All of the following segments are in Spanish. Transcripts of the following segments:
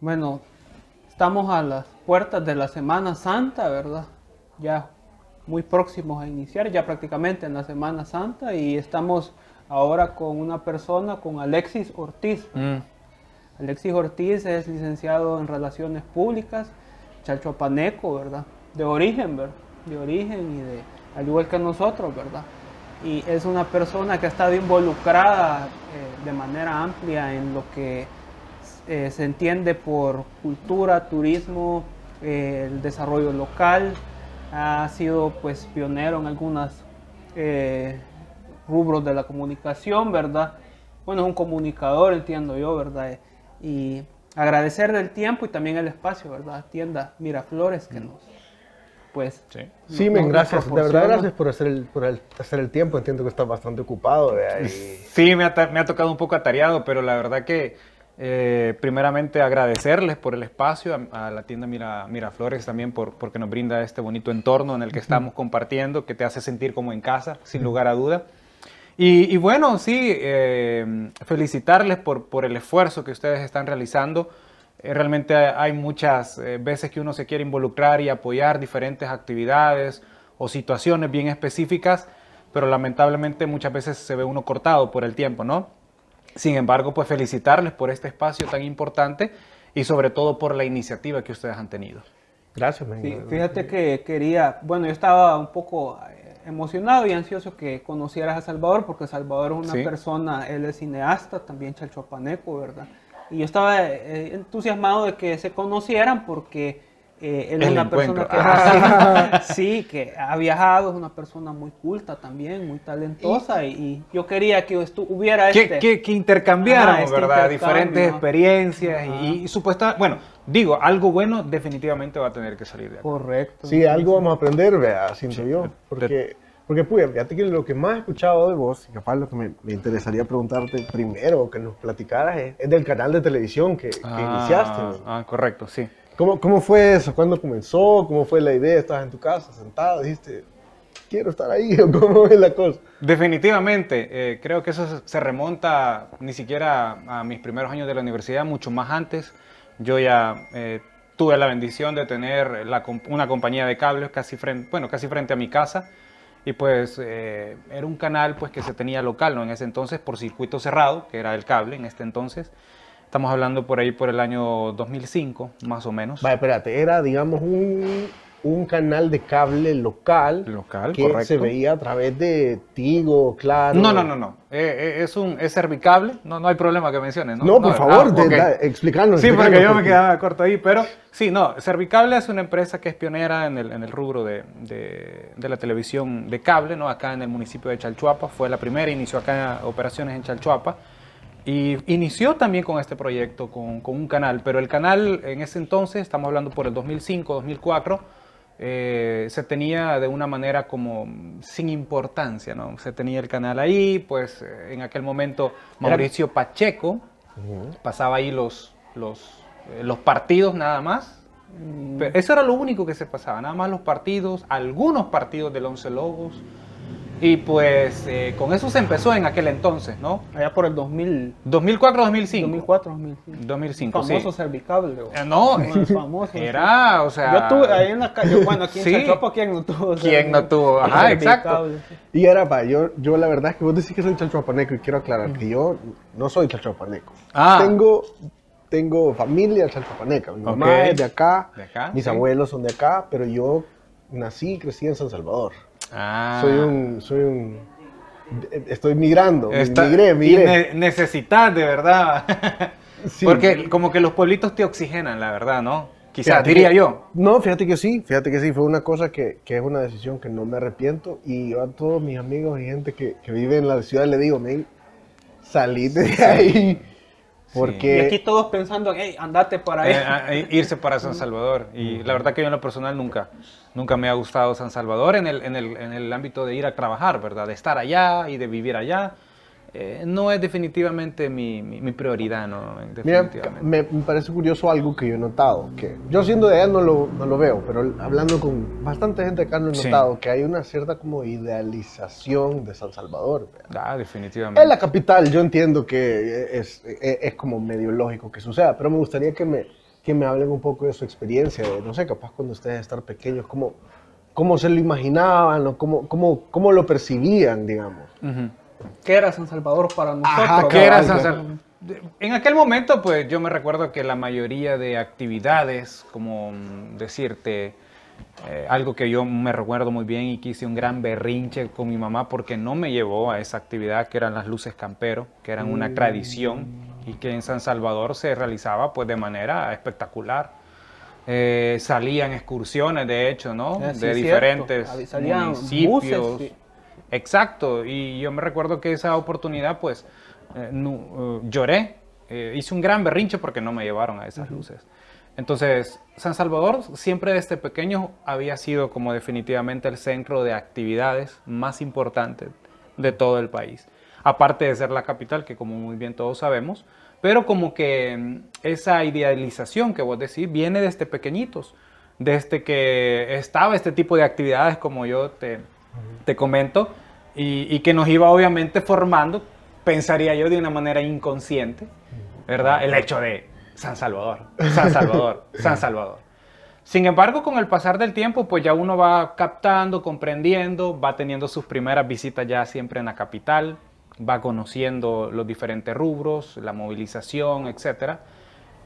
Bueno, estamos a las puertas de la Semana Santa, ¿verdad? Ya muy próximos a iniciar, ya prácticamente en la Semana Santa, y estamos ahora con una persona, con Alexis Ortiz. Mm. Alexis Ortiz es licenciado en Relaciones Públicas, chalchuapaneco, ¿verdad? De origen, ¿verdad? De origen y de, al igual que nosotros, ¿verdad? Y es una persona que ha estado involucrada eh, de manera amplia en lo que eh, se entiende por cultura, turismo, eh, el desarrollo local. Ha sido pues pionero en algunas eh, rubros de la comunicación, ¿verdad? Bueno, es un comunicador, entiendo yo, ¿verdad? Y agradecer del tiempo y también el espacio, ¿verdad? Tienda Miraflores que nos, pues... Sí. Sí, men, gracias. De verdad, gracias por hacer el, por el- hacer el tiempo. Entiendo que estás bastante ocupado. y- Sí, me ha, me ha tocado un poco atareado, pero la verdad que eh, primeramente agradecerles por el espacio, a, a la tienda Mira, Miraflores también por, porque nos brinda este bonito entorno en el que estamos compartiendo, que te hace sentir como en casa, sin lugar a duda. Y, y bueno, sí, eh, felicitarles por, por el esfuerzo que ustedes están realizando. Eh, realmente hay muchas eh, veces que uno se quiere involucrar y apoyar diferentes actividades o situaciones bien específicas, pero lamentablemente muchas veces se ve uno cortado por el tiempo, ¿no? Sin embargo, pues felicitarles por este espacio tan importante y sobre todo por la iniciativa que ustedes han tenido. Gracias. Sí, fíjate que quería, bueno, yo estaba un poco eh, emocionado y ansioso que conocieras a Salvador, porque Salvador es una Sí. persona, él es cineasta, también chalchuapaneco, ¿verdad? Y yo estaba eh, entusiasmado de que se conocieran porque eh, él es una encuentro. persona que, sí, que ha viajado, es una persona muy culta también, muy talentosa, y, y yo quería que hubiera Que, este... que, que intercambiáramos, este ¿verdad? Diferentes experiencias y, y supuesta, bueno, digo, algo bueno definitivamente va a tener que salir de acá. Correcto. Sí, algo vamos a aprender, vea, siento Sí, yo. Porque, porque pues, fíjate que lo que más he escuchado de vos, y capaz lo que me, me interesaría preguntarte primero, que nos platicaras, es, es del canal de televisión que, que Ah, iniciaste. ah, correcto, sí. ¿Cómo, ¿Cómo fue eso? ¿Cuándo comenzó? ¿Cómo fue la idea? ¿Estabas en tu casa sentado? Dijiste, quiero estar ahí, cómo es la cosa. Definitivamente, eh, creo que eso se- remonta ni siquiera a mis primeros años de la universidad, mucho más antes. Yo ya eh, tuve la bendición de tener una compañía de cables casi frente, bueno, casi frente a mi casa y pues eh, era un canal pues que se tenía local, ¿no? En ese entonces por circuito cerrado, que era el cable en este entonces. Estamos hablando por ahí por el año 2005, más o menos. Vaya, espérate, era, digamos, un, un canal de cable local. Local, que correcto. se veía a través de Tigo, claro. No, no, no, no. Eh, eh, es un es cervicable. No, no hay problema que menciones. No, No, por ah, favor, da- explicanos. Sí, porque yo me quedaba corto ahí, pero sí, no, Cervicable es una empresa que es pionera en el, en el rubro de, de- de la televisión de cable, ¿no? Acá en el municipio de Chalchuapa, fue la primera, inició acá operaciones en Chalchuapa y inició también con este proyecto, con, con un canal, pero el canal en ese entonces, estamos hablando por el 2005, 2004, eh, se tenía de una manera como sin importancia, ¿no? Se tenía el canal ahí, pues eh, en aquel momento Mauricio Pacheco, pasaba ahí los, los, eh, los partidos nada más. Pero eso era lo único que se pasaba, nada más los partidos, algunos partidos del Once Lobos. Y pues eh, con eso se empezó en aquel entonces, ¿no? Allá por el 2000, 2004-2005. 2004, 2005. 2005, famoso sí. cervicable. Eh, no, famoso. era, o sea... Yo tuve ahí en la calle, bueno, aquí en Sí. Chachuapa, ¿quién no tuvo? ¿Quién no tuvo? Ajá, exacto. Y era, pa, yo, yo la verdad es que vos decís que soy chalchuapaneco y quiero aclarar que yo no soy chalchuapaneco. Ah. Tengo, tengo familia chalchuapaneca. Mi mamá es de acá, De acá, mis sí. abuelos son de acá, pero yo nací y crecí en San Salvador. Ah. Soy un, soy un, estoy migrando, Está- migré, y migré. ne- necesitas, de verdad. Sí. Porque como que los pueblitos te oxigenan, la verdad, ¿no? Quizás, diría que- yo. No, fíjate que sí, fíjate que sí, fue una cosa que, que es una decisión que no me arrepiento y yo a todos mis amigos y gente que, que vive en la ciudad le digo, men, salí de ahí, porque... Y aquí todos pensando, hey, andate para. Eh, irse para San Salvador. Y la verdad que yo en lo personal nunca, nunca me ha gustado San Salvador en el, en, el, en el ámbito de ir a trabajar, ¿verdad? De estar allá y de vivir allá. Eh, no es definitivamente mi, mi, mi prioridad, ¿no? Mira, Definitivamente. me, me parece curioso algo que yo he notado, que yo siendo de allá no lo, no lo veo, pero hablando con bastante gente acá no he Sí. notado que hay una cierta como idealización de San Salvador. vea. Ah, definitivamente. En la capital yo entiendo que es, es, es como medio lógico que suceda, pero me gustaría que me, que me hablen un poco de su experiencia, de, no sé, capaz cuando ustedes estar pequeños, cómo, cómo se lo imaginaban, o cómo, cómo, cómo lo percibían, digamos. Ujú. ¿Qué era San Salvador para nosotros? Ajá, ¿Qué era cabal, San cabal. Sal- En aquel momento, pues yo me recuerdo que la mayoría de actividades, como mm, decirte, eh, algo que yo me recuerdo muy bien y que hice un gran berrinche con mi mamá porque no me llevó a esa actividad que eran las luces campero, que eran una tradición y que en San Salvador se realizaba pues de manera espectacular. Eh, salían excursiones, de hecho, ¿no? Ah, sí, de es diferentes cierto. Municipios. buses, sí. Exacto, y yo me recuerdo que esa oportunidad, pues, eh, no, eh, lloré, eh, hice un gran berrinche porque no me llevaron a esas luces. Entonces, San Salvador siempre desde pequeño había sido como definitivamente el centro de actividades más importante de todo el país. Aparte de ser la capital, que como muy bien todos sabemos, pero como que mm, esa idealización que vos decís viene desde pequeñitos, desde que estaba este tipo de actividades como yo te, te comento, y, y que nos iba obviamente formando, pensaría yo de una manera inconsciente, ¿verdad? El hecho de San Salvador, San Salvador, San Salvador. Sin embargo, con el pasar del tiempo, pues ya uno va captando, comprendiendo, va teniendo sus primeras visitas ya siempre en la capital, va conociendo los diferentes rubros, la movilización, etcétera.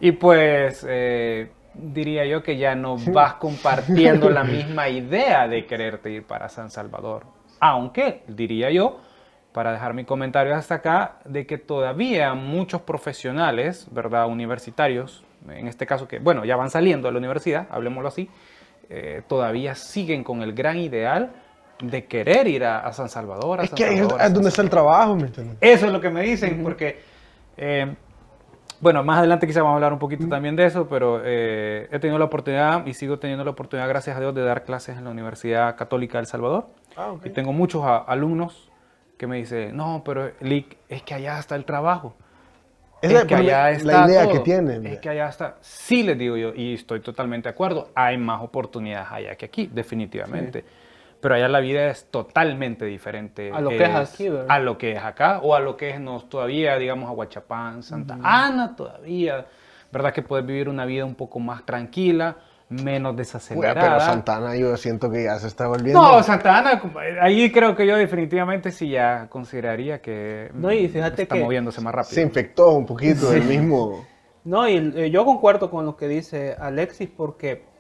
Y pues eh, diría yo que ya no vas compartiendo la misma idea de quererte ir para San Salvador. Aunque, diría yo, para dejar mi comentario hasta acá, de que todavía muchos profesionales, ¿verdad? Universitarios, en este caso que, bueno, ya van saliendo de la universidad, hablemoslo así, eh, todavía siguen con el gran ideal de querer ir a, a San Salvador. A Es San que es, donde está el trabajo, ¿me entiendes? eso es lo que me dicen, porque, eh, bueno, más adelante quizá vamos a hablar un poquito también de eso, pero eh, he tenido la oportunidad y sigo teniendo la oportunidad, gracias a Dios, de dar clases en la Universidad Católica de El Salvador. Ah. Y tengo muchos a- alumnos que me dicen, no, pero Lick, es que allá está el trabajo. Esa es que allá la está idea todo. que tienen. Es que allá está. Sí, les digo yo, y estoy totalmente de acuerdo. Hay más oportunidades allá que aquí, definitivamente. Pero allá la vida es totalmente diferente. A lo que es aquí, ¿verdad? A lo que es acá, o a lo que es nos, todavía, digamos, Aguachapán, Santa Ana, todavía. ¿Verdad que puedes vivir una vida un poco más tranquila, menos desacelerada? pero Santana yo siento que ya se está volviendo. No, Santa Ana, ahí creo que yo definitivamente sí ya consideraría que No, y fíjate está que moviéndose más rápido. se infectó un poquito del mismo. No, y eh, yo concuerdo con lo que dice Alexis porque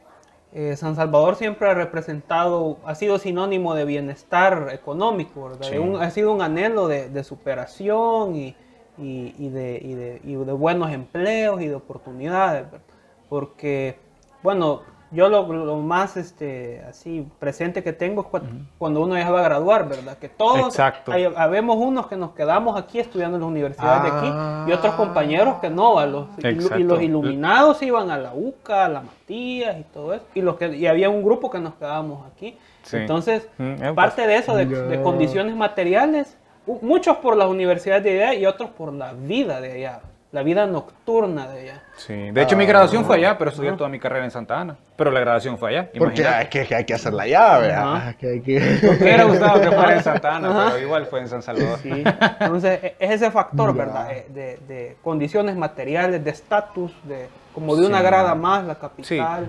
eh, San Salvador siempre ha representado, ha sido sinónimo de bienestar económico, ¿verdad? Sí. Un- ha sido un anhelo de, de superación y, y- y de, y de- y de buenos empleos y de oportunidades, ¿verdad? Porque, bueno, yo lo, lo más este, así presente que tengo es cua- cuando uno ya va a graduar, ¿verdad? Que todos, hay- habemos unos que nos quedamos aquí estudiando en las universidades de aquí y otros Ah. compañeros que no, a los, ilu- y los iluminados iban a la UCA, a la Matías y todo eso. Y, los que, y había un grupo que nos quedábamos aquí. Sí. Entonces, Mm, eh, parte de eso, de, de condiciones materiales, muchos por las universidades de allá y otros por la vida de allá, la vida nocturna de allá. Sí, de hecho mi graduación fue allá, pero estudié toda mi carrera en Santa Ana. Pero la graduación fue allá. Porque imagínate. hay que, hay que hacer la llave. Ajá. ah, que hay que... Me hubiera gustado que fuera en Santa Ana, pero igual fue en San Salvador. Sí. Entonces, e- es ese factor, Ya. ¿verdad? Eh, De, de condiciones materiales, de estatus, de como de una Sí. grada más, la capital.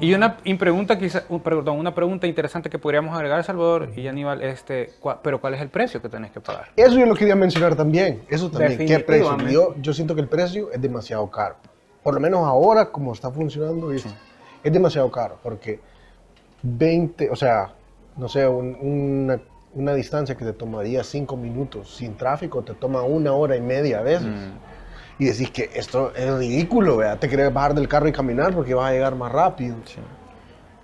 Y una y pregunta quizá, un- perdón, una pregunta interesante que podríamos agregar, Salvador y Aníbal, este, cua- pero ¿cuál es el precio que tenés que pagar? Eso yo lo quería mencionar también. Eso también. ¿Qué precio? Yo, yo siento que el precio es demasiado caro. Por lo menos ahora, como está funcionando, es, es demasiado caro. Porque 20, o sea, no sé, un- una, una distancia que te tomaría 5 minutos sin tráfico, te toma una hora y media a veces. Y decís que esto es ridículo, ¿verdad? Te querés bajar del carro y caminar porque vas a llegar más rápido. Sí.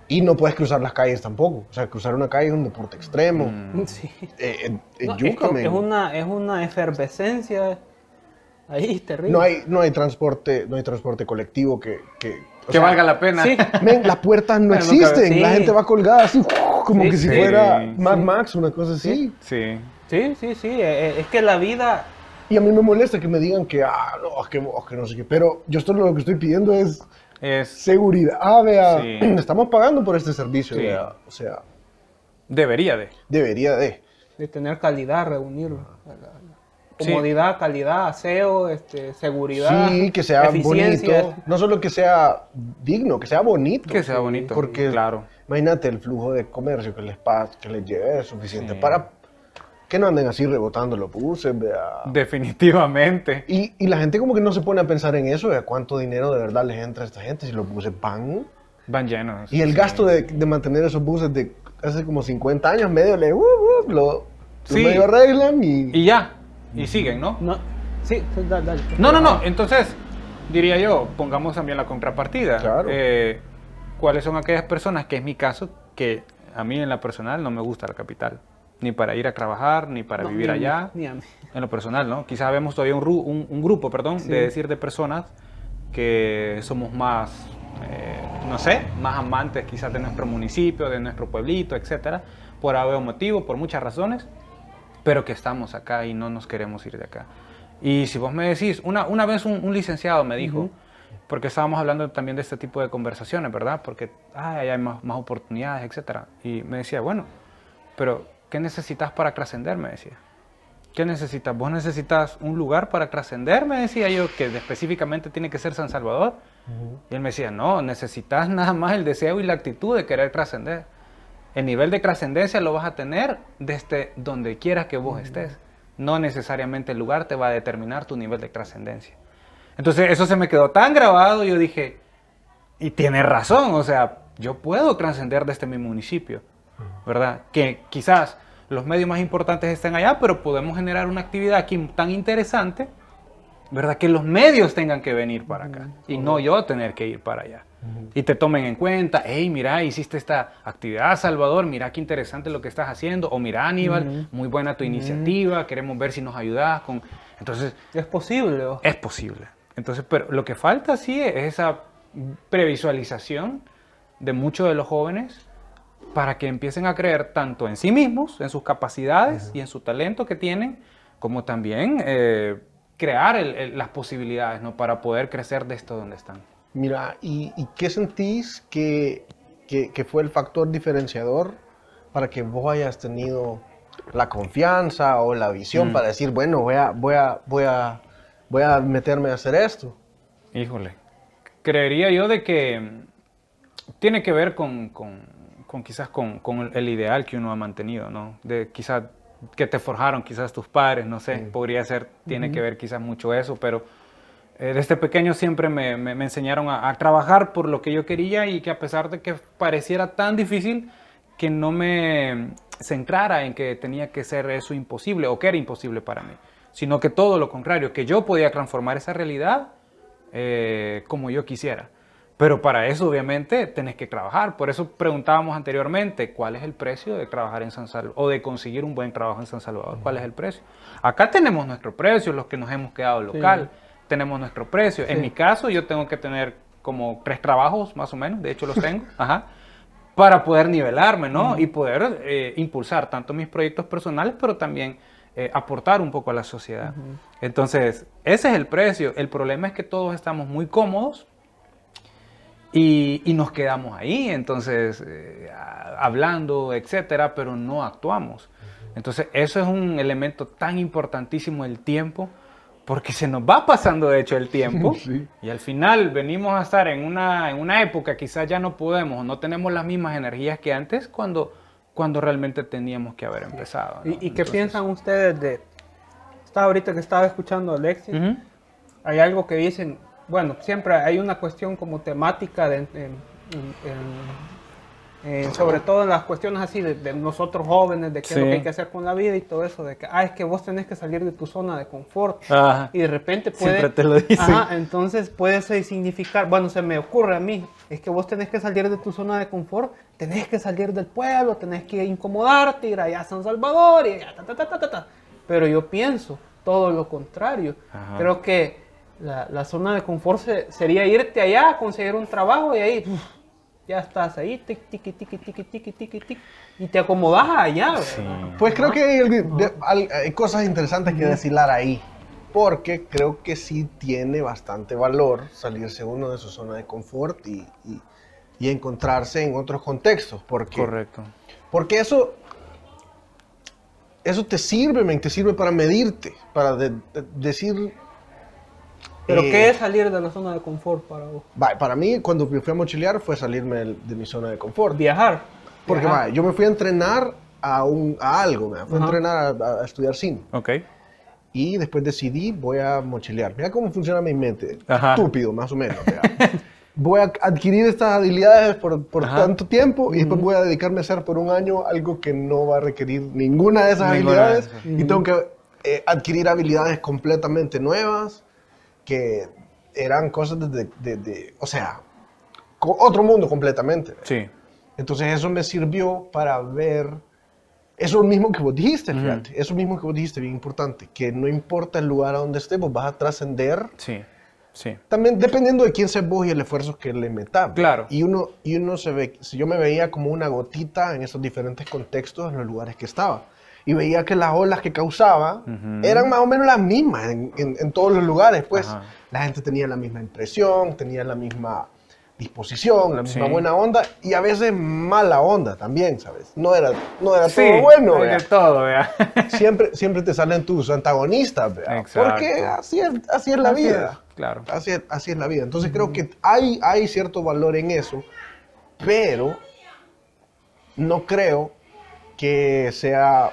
Y no puedes cruzar las calles tampoco. O sea, cruzar una calle es un deporte extremo. Sí. Eh, eh, No, es, yuca, men. es una, es una efervescencia ahí terrible. No hay, no hay transporte, no hay transporte colectivo que, que, Que sea, valga la pena. Sí. men, las puertas no Bueno, existen, la sí. gente va colgada así, como Sí, que si sí, fuera sí. Mad Max, una cosa así. Sí. Sí, sí, sí. eh, eh, Es que la vida. Y a mí me molesta que me digan que, ah, no, que, no sé qué, pero yo esto lo que estoy pidiendo es Es, seguridad, ah, vea, Sí. estamos pagando por este servicio, Sí. vea, o sea, debería de. debería de. de tener calidad, reunir. comodidad, calidad, aseo, este, seguridad. Sí, que sea bonito. No solo que sea digno, que sea bonito. Que sea bonito. Porque, claro. imagínate el flujo de comercio que les, pasa, que les lleve es suficiente Sí. para que no anden así rebotando los buses, vea. Definitivamente. Y, y la gente como que no se pone a pensar en eso, de cuánto dinero de verdad les entra a esta gente si los buses van. Van llenos. Y el sí. gasto de, de mantener esos buses de hace como 50 años, medio le, uh, uh, lo, Sí. medio arreglan y... Y ya. Y siguen, ¿no? No, sí, sí, dale, dale. No, no, no. Entonces, diría yo, pongamos también la contrapartida. Claro. Eh, ¿Cuáles son aquellas personas, que es mi caso, que a mí en la personal no me gusta la capital? Ni para ir a trabajar, ni para No, vivir ni allá. ni a mí. En lo personal, ¿no? Quizás vemos todavía un, ru- un- un grupo, perdón, Sí. de decir de personas que somos más, eh, no sé, más amantes quizás de nuestro municipio, de nuestro pueblito, etcétera, por algún motivo, por muchas razones, pero que estamos acá y no nos queremos ir de acá. Y si vos me decís, una, una vez un, un licenciado me dijo, porque estábamos hablando también de este tipo de conversaciones, ¿verdad? Porque ay, hay más, más oportunidades, etcétera. Y me decía, bueno, pero ¿qué necesitas para trascender? Me decía. ¿Qué necesitas? ¿Vos necesitas un lugar para trascender? Me decía yo, que específicamente tiene que ser San Salvador. Y él me decía, no, necesitas nada más el deseo y la actitud de querer trascender. El nivel de trascendencia lo vas a tener desde donde quieras que vos estés. No necesariamente el lugar te va a determinar tu nivel de trascendencia. Entonces eso se me quedó tan grabado, yo dije, y tiene razón, o sea, yo puedo trascender desde mi municipio, ¿verdad? Que quizás los medios más importantes estén allá, pero podemos generar una actividad aquí tan interesante, ¿verdad? Que los medios tengan que venir para acá y no yo tener que ir para allá. Y te tomen en cuenta, hey, mira, hiciste esta actividad, Salvador, mira qué interesante lo que estás haciendo, o mira, Aníbal, muy buena tu iniciativa, queremos ver si nos ayudas con... Entonces, Es posible. es posible. Entonces, pero lo que falta sí es esa previsualización de muchos de los jóvenes para que empiecen a creer tanto en sí mismos, en sus capacidades y en su talento que tienen, como también eh, crear el- el- las posibilidades ¿no? para poder crecer de esto donde están. Mira, ¿y, y qué sentís que, que- que fue el factor diferenciador para que vos hayas tenido la confianza o la visión Mm. para decir, bueno, voy a, voy, a, voy, a, voy a meterme a hacer esto? Híjole, creería yo de que mm, tiene que ver con, con- con quizás con, con el- ideal que uno ha mantenido, ¿no? De quizás que te forjaron quizás tus padres, no sé, podría ser, tiene que ver quizás mucho eso, pero eh, desde pequeño siempre me, me- me enseñaron a, a trabajar por lo que yo quería y que a pesar de que pareciera tan difícil, que no me centrara en que tenía que ser eso imposible o que era imposible para mí, sino que todo lo contrario, que yo podía transformar esa realidad eh, como yo quisiera. Pero para eso, obviamente, tenés que trabajar. Por eso preguntábamos anteriormente, ¿cuál es el precio de trabajar en San Salvador o de conseguir un buen trabajo en San Salvador? ¿Cuál es el precio? Acá tenemos nuestro precio, los que nos hemos quedado local, tenemos nuestro precio. En mi caso, yo tengo que tener como tres trabajos, más o menos, de hecho los tengo, ajá, para poder nivelarme, ¿no? Y poder eh, impulsar tanto mis proyectos personales, pero también eh, aportar un poco a la sociedad. Entonces, ese es el precio. El problema es que todos estamos muy cómodos y, y nos quedamos ahí, entonces, eh, hablando, etcétera, pero no actuamos. Entonces, eso es un elemento tan importantísimo, el tiempo, porque se nos va pasando, de hecho, el tiempo, Sí. y al final venimos a estar en una, en una época, quizás ya no podemos, no tenemos las mismas energías que antes, cuando, cuando realmente teníamos que haber empezado. ¿no? ¿Y, y qué Entonces, piensan ustedes de... Estaba ahorita que estaba escuchando a Alexis. ujú, hay algo que dicen, bueno, siempre hay una cuestión como temática, de, en- en- en- sobre todo en las cuestiones así de, de nosotros jóvenes, de qué es lo Sí. que hay que hacer con la vida y todo eso, de que, ah, es que vos tenés que salir de tu zona de confort. Ajá. Y de repente puede... Siempre te lo dicen. Ajá, entonces puede significar, bueno, se me ocurre a mí, es que vos tenés que salir de tu zona de confort, tenés que salir del pueblo, tenés que incomodarte, ir allá a San Salvador y allá, ta, ta, ta, ta, ta, ta. Pero yo pienso todo lo contrario. Ajá. Creo que la, la zona de confort se- sería irte allá, conseguir un trabajo y ahí uf, ya estás ahí, tic, tiqui, tiqui, tiqui, tiqui, tiqui, tic, y te acomodas allá. Pues creo que hay, de- al- hay cosas interesantes que deshilar ahí. Porque creo que sí tiene bastante valor salirse uno de su zona de confort y, y- y encontrarse en otros contextos. Porque, Correcto. porque eso, eso te sirve, men, te sirve para medirte, para de- de- decir... ¿Pero eh, qué es salir de la zona de confort para vos? Para mí, cuando me fui a mochilear, fue salirme de, mi zona de confort. Viajar. Porque Viajar. yo me fui a entrenar a, un, a algo, me fui a entrenar a, a estudiar cine. Ok. Y después decidí, voy a mochilear. Mira cómo funciona mi mente. Ajá. Estúpido, más o menos. voy a adquirir estas habilidades por, por tanto tiempo y después voy a dedicarme a hacer por un año algo que no va a requerir ninguna de esas Ninguna de habilidades. esas. Y tengo que eh, adquirir habilidades completamente nuevas que eran cosas de, de- de- o sea, otro mundo completamente. Sí. Entonces eso me sirvió para ver eso mismo que vos dijiste, fíjate, eso mismo que vos dijiste, bien importante, que no importa el lugar a donde estés, vos vas a trascender, Sí. Sí. también dependiendo de quién seas vos y el esfuerzo que le metas. Claro. Y uno, y uno se ve, si yo me veía como una gotita en esos diferentes contextos en los lugares que estaba. Y veía que las olas que causaba eran más o menos las mismas en, en- en todos los lugares. Pues Ajá. la gente tenía la misma impresión, tenía la misma disposición, la misma Sí. buena onda y a veces mala onda también, ¿sabes? No era, no era Sí, todo bueno, de todo, vea. Siempre, siempre te salen tus antagonistas, vea. Porque así es, así es la Así vida. es, claro. Así es, así es la vida. Entonces creo que hay, hay cierto valor en eso, pero no creo que sea...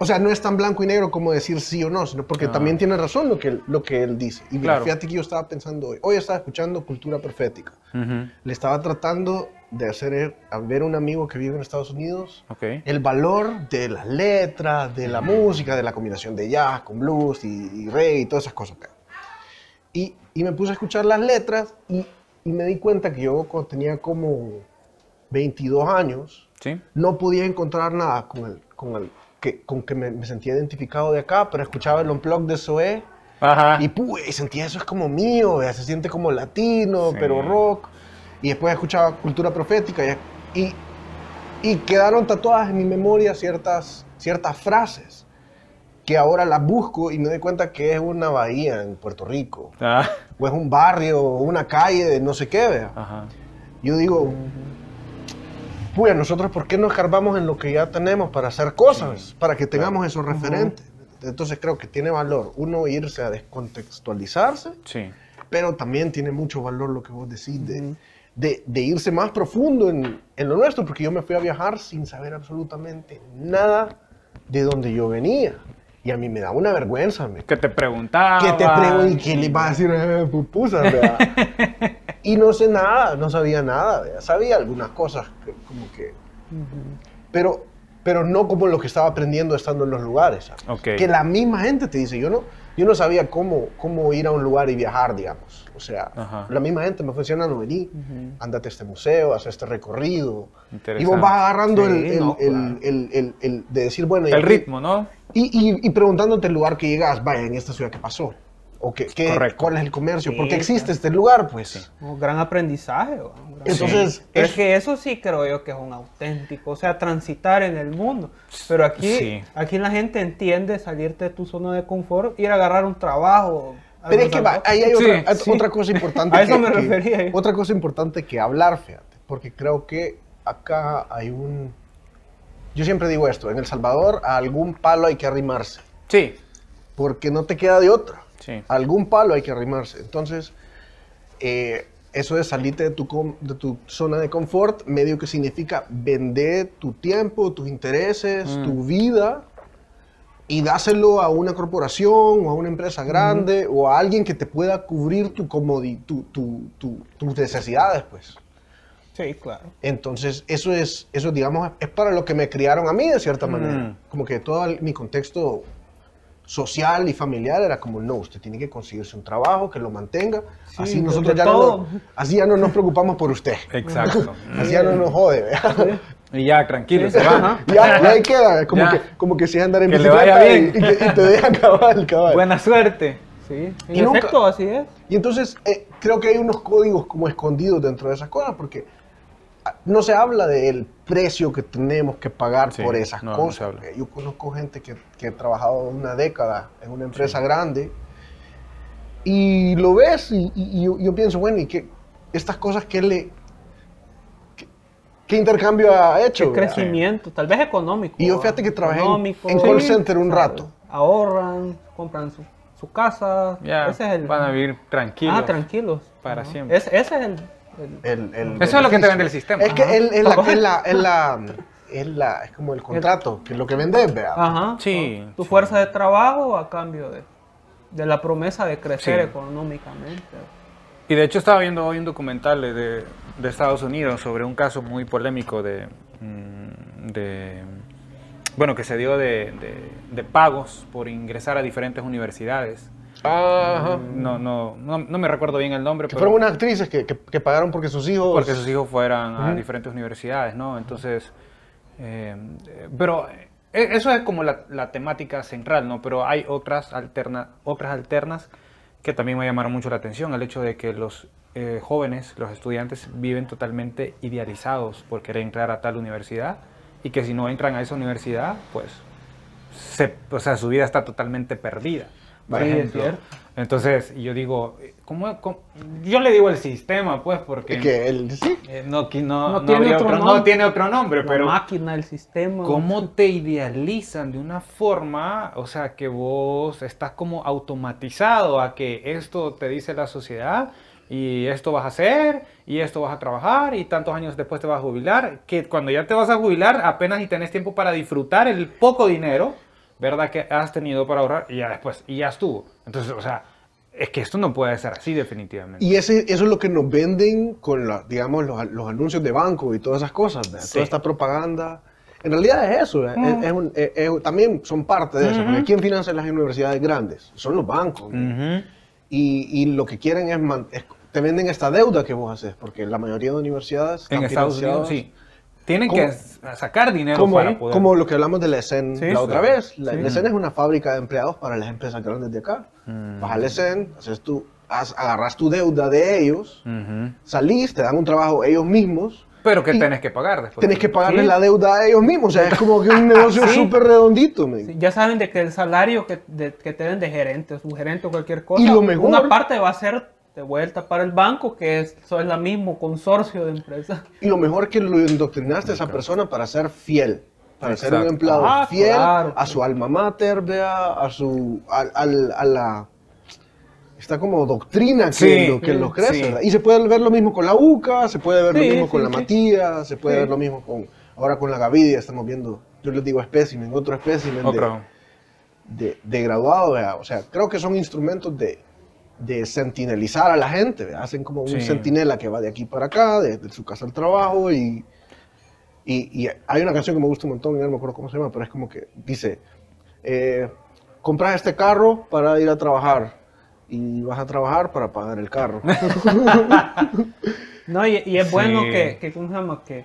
O sea, no es tan blanco y negro como decir sí o no, sino porque Ah. también tiene razón lo que, lo que él dice. Y mira, Claro. fíjate que yo estaba pensando hoy, hoy estaba escuchando Cultura Profética. Ujú. Le estaba tratando de hacer a ver a un amigo que vive en Estados Unidos el valor de las letras, de la música, de la combinación de jazz con blues y, y reggae y todas esas cosas. Y, y me puse a escuchar las letras y, y me di cuenta que yo cuando tenía como 22 años Sí. no podía encontrar nada con el, con el que, con que me, me sentía identificado de acá, pero escuchaba el unplug de Zoé Ajá. y, pu- y sentía eso es como mío, se siente como latino, Sí. pero rock. Y después escuchaba cultura profética y, y, y quedaron tatuadas en mi memoria ciertas, ciertas frases que ahora las busco y me doy cuenta que es una bahía en Puerto Rico, Ah, o es un barrio, o una calle de no sé qué, vea. Yo digo, pues nosotros, ¿por qué no escarbamos en lo que ya tenemos para hacer cosas, para que tengamos esos referentes? Entonces creo que tiene valor uno irse a descontextualizarse, Sí. pero también tiene mucho valor lo que vos decís de, de- de irse más profundo en, en lo nuestro, porque yo me fui a viajar sin saber absolutamente nada de donde yo venía. Y a mí me da una vergüenza, me, Que te preguntaba. que te pregunto, ¿y qué le vas a decir a pupusas, vea? y no sé nada, no sabía nada. Sabía algunas cosas, que- como que... Pero, pero no como lo que estaba aprendiendo estando en los lugares. ¿sabes? Ok. Que la misma gente te dice, yo no, yo no sabía cómo, cómo ir a un lugar y viajar, digamos. O sea, Ajá. la misma gente me funciona, no vení, andate a este museo, haz este recorrido. Y vos vas agarrando Sí, el, el- no, el- claro. el- el- el de decir, bueno... El ritmo, ¿no? y, y- y preguntándote el lugar que llegas, vaya, en esta ciudad, ¿qué pasó? ¿O qué, qué- cuál es el comercio? ¿Por qué Sí, existe claro. este lugar? Pues Un gran aprendizaje. ¿no? Un gran- Entonces, es es- que eso sí creo yo que es un auténtico, o sea, transitar en el mundo. Pero aquí, Sí. aquí la gente entiende salirte de tu zona de confort, ir a agarrar un trabajo. Pero es que va, ahí hay Sí, otra, cosa importante. A eso que- me que- refería yo. Otra cosa importante que hablar, fíjate, porque creo que acá hay un... Yo siempre digo esto, en El Salvador a algún palo hay que arrimarse, Sí. porque no te queda de otra. Sí. Algún palo hay que arrimarse. Entonces, eh, eso de salirte de tu, de tu zona de confort, medio que significa vender tu tiempo, tus intereses, Mm. tu vida y dáselo a una corporación o a una empresa grande o a alguien que te pueda cubrir tu tu- tu- tu- tus necesidades, pues. Sí, claro. Entonces, eso es, eso digamos, es para lo que me criaron a mí de cierta Mm. manera. Como que todo el- mi contexto social y familiar era como, no, usted tiene que conseguirse un trabajo que lo mantenga. Sí, así nosotros ya no, todo. nos- así ya no nos preocupamos por usted. Exacto. Así ya no nos jode, ¿vea? y ya, tranquilo, Sí, se va. Ya, ya ahí queda, como, Ya. que, como que si andar en Que le bicicleta vaya y, bien. y que- y te dejan cabal, cabal. Buena suerte. Sí, en Y nunca- efecto, así es. Y entonces eh, creo que hay unos códigos como escondidos dentro de esas cosas, porque ah, no se habla del precio que tenemos que pagar Sí, por esas no, no se cosas. habla. Yo conozco gente que, que ha trabajado una década en una empresa grande y lo ves y, y- y yo, yo pienso, bueno, y que estas cosas que le... que- ¿Qué intercambio ha hecho? qué crecimiento, tal vez económico. Y yo fíjate que trabajé en- Económico, en call sí, center un rato. Ahorran, compran su, su casa. Ya ese es el... van a vivir tranquilos. Ah, tranquilos. para Ajá. siempre. Ese, ese es el... el- El- el Eso es lo que te vende el sistema. Es que Ajá. él- es la, la, es la- es como el contrato, que es lo que vendes, vea. Ajá. Sí, Tu sí. fuerza de trabajo a cambio de, de la promesa de crecer Sí. económicamente. Y de hecho estaba viendo hoy un documental de, de Estados Unidos sobre un caso muy polémico de, mm, de bueno, que se dio de, de- de pagos por ingresar a diferentes universidades. Ajá. No, no, no, no me recuerdo bien el nombre, Que pero fueron unas actrices que, que- que pagaron porque sus hijos... porque sus hijos fueran a diferentes universidades, ¿no? Entonces, eh, eh, pero eh, eso es como la, la temática central, ¿no? Pero hay otras, alterna, otras alternas que también me llamaron mucho la atención, el hecho de que los eh, jóvenes, los estudiantes, viven totalmente idealizados por querer entrar a tal universidad y que si no entran a esa universidad, pues, se, o sea, su vida está totalmente perdida. Por Sí, ejemplo. Entonces, yo digo, ¿cómo, cómo- yo le digo el sistema, pues, porque... Que él, sí. Eh, no, no, No tiene otro otro, nombre. no tiene otro nombre, La pero máquina, el sistema. ¿cómo te idealizan de una forma, o sea, que vos estás como automatizado a que esto te dice la sociedad y esto vas a hacer y esto vas a trabajar y tantos años después te vas a jubilar, que cuando ya te vas a jubilar apenas y tenés tiempo para disfrutar el poco dinero, ¿verdad? Que has tenido para ahorrar y ya después, y ya estuvo. Entonces, o sea, es que esto no puede ser así definitivamente. Y ese, eso es lo que nos venden con la, digamos, los, los anuncios de banco y todas esas cosas. Sí. toda esta propaganda. En realidad es eso, es- es un- es- es- también son parte de eso. Porque ¿quién financia las universidades grandes? Son los bancos. Ujú. y, y lo que quieren es, man- es- te venden esta deuda que vos haces, porque la mayoría de universidades En están Estados Unidos, sí. Tienen ¿Cómo? que sacar dinero Como, para poder. como lo que hablamos de la ESEN Sí, la sí. otra vez. La, Sí. la ESEN es una fábrica de empleados para las empresas grandes de acá. Mm. Vas al ESEN, haces tu, haz- agarras tu deuda de ellos, salís, te dan un trabajo ellos mismos, Pero que tenés que pagar después. tenés que pagarles Sí. la deuda a ellos mismos. O sea, es como que un negocio Sí. súper redondito. ya saben de que el salario que, de- que te den de gerente, o gerente o cualquier cosa, Y lo mejor- una parte va a ser de vuelta para el banco, que es, eso es la mismo consorcio de empresas. Y lo mejor es que lo indoctrinaste a esa persona para ser fiel. Para ser un empleado Ah, fiel claro. a su alma mater, vea, a su. al- al- a, la. Esta como doctrina que, Sí, lo, que sí, los crece. Y se puede ver lo mismo con la UCA, se puede ver Sí, lo mismo con sí, la. Matías, se puede Sí. ver lo mismo con. Ahora con la Gavidia estamos viendo, yo les digo espécimen, otro espécimen de- de, de graduado, ¿verdad? o sea, creo que son instrumentos de, de sentinelizar a la gente, ¿verdad? hacen como un Sí. sentinela que va de aquí para acá, de, de su casa al trabajo, y, y, y hay una canción que me gusta un montón, no me acuerdo cómo se llama, pero es como que dice, eh, compras este carro para ir a trabajar, y vas a trabajar para pagar el carro. No, y, y es bueno que, que, ¿cómo se llama? Que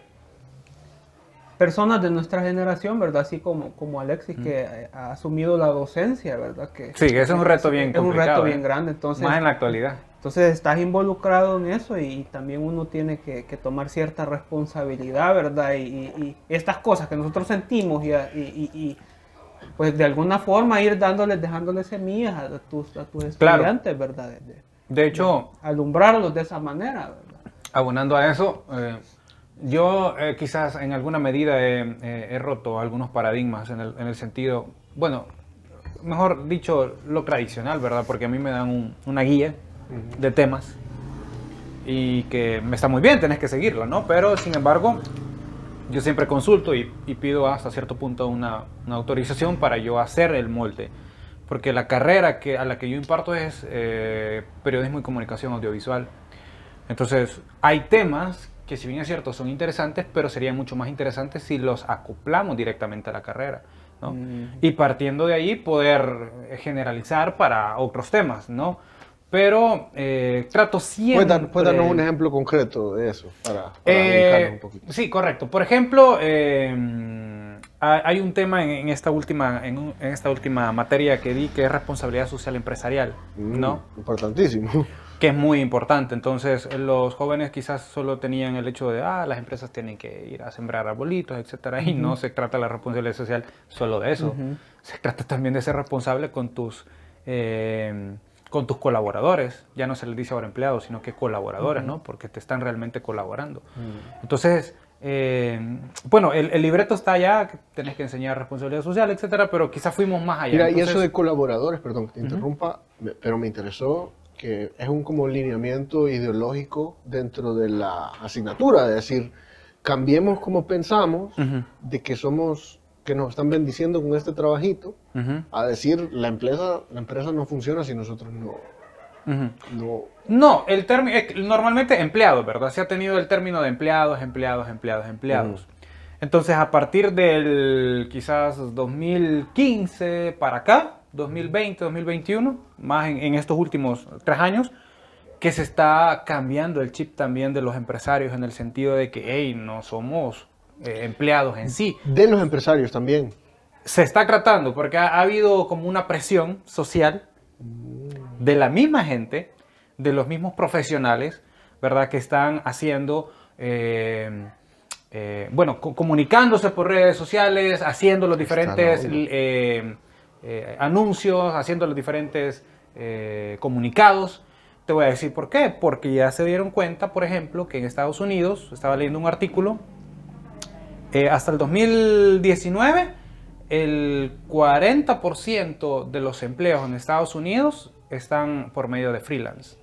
personas de nuestra generación, ¿verdad? Así como, como Alexis, que eh, ha asumido la docencia, ¿verdad? Que, Sí, ese es un reto bien Es un complicado, reto ¿eh? bien grande, entonces... Más en la actualidad. Entonces estás involucrado en eso y, también uno tiene que, que tomar cierta responsabilidad, ¿verdad? Y, y- y estas cosas que nosotros sentimos y, y- pues de alguna forma ir dándoles, dejándoles semillas a tus, a tus Claro. estudiantes, ¿verdad? De- de De hecho, alumbrarlos de esa manera, ¿verdad? abonando a eso, eh, yo eh, quizás en alguna medida he, eh, he roto algunos paradigmas en el, en el sentido, bueno, mejor dicho, lo tradicional, ¿verdad? Porque a mí me dan un- una guía de temas y que me está muy bien, tenés que seguirla, ¿no? Pero, sin embargo, yo siempre consulto y, y pido hasta cierto punto una, una autorización para yo hacer el molde. Porque la carrera que, a la que yo imparto es eh, periodismo y comunicación audiovisual. Entonces, hay temas que si bien es cierto son interesantes, pero serían mucho más interesantes si los acoplamos directamente a la carrera. ¿no? Mm. Y partiendo de ahí poder generalizar para otros temas, ¿no? Pero eh, trato siempre... ¿Puedes, dar- puedes darnos un ejemplo concreto de eso para, para Eh, un poquito? sí, correcto. Por ejemplo, eh, hay hay un tema en, en esta última, en, un- en esta última materia que di que es responsabilidad social empresarial, Mm, ¿no? Importantísimo. Que es muy importante. Entonces, los jóvenes quizás solo tenían el hecho de, ah, las empresas tienen que ir a sembrar arbolitos, etcétera, y no se trata la responsabilidad social solo de eso. Se trata también de ser responsable con tus, eh, con tus colaboradores. Ya no se les dice ahora empleados, sino que colaboradores, ¿no? Porque te están realmente colaborando. Entonces, eh, bueno, el, el libreto está allá, que tenés que enseñar responsabilidad social, etcétera, pero quizás fuimos más allá. Mira, y eso de colaboradores, perdón que te interrumpa, pero me interesó que es un como lineamiento ideológico dentro de la asignatura, de decir, cambiemos como pensamos, Ujú. de que somos, que nos están bendiciendo con este trabajito, Ujú, a decir, la empresa, la empresa no funciona si nosotros no, ujú. no No, el término, normalmente empleados, ¿verdad? Se ha tenido el término de empleados, empleados, empleados, empleados. Entonces, a partir del quizás 2015 para acá, 2020, 2021, más en, en estos últimos tres años, que se está cambiando el chip también de los empresarios en el sentido de que, hey, no somos eh, empleados en sí. de los empresarios también. Se está tratando porque ha, ha habido como una presión social de la misma gente, de los mismos profesionales, ¿verdad? Que están haciendo, eh, eh, bueno, co- comunicándose por redes sociales, haciendo los diferentes eh, eh, anuncios, haciendo los diferentes eh, comunicados. Te voy a decir por qué. Porque ya se dieron cuenta, por ejemplo, que en Estados Unidos, estaba leyendo un artículo, eh, hasta el 2019, el 40% de los empleos en Estados Unidos están por medio de freelance.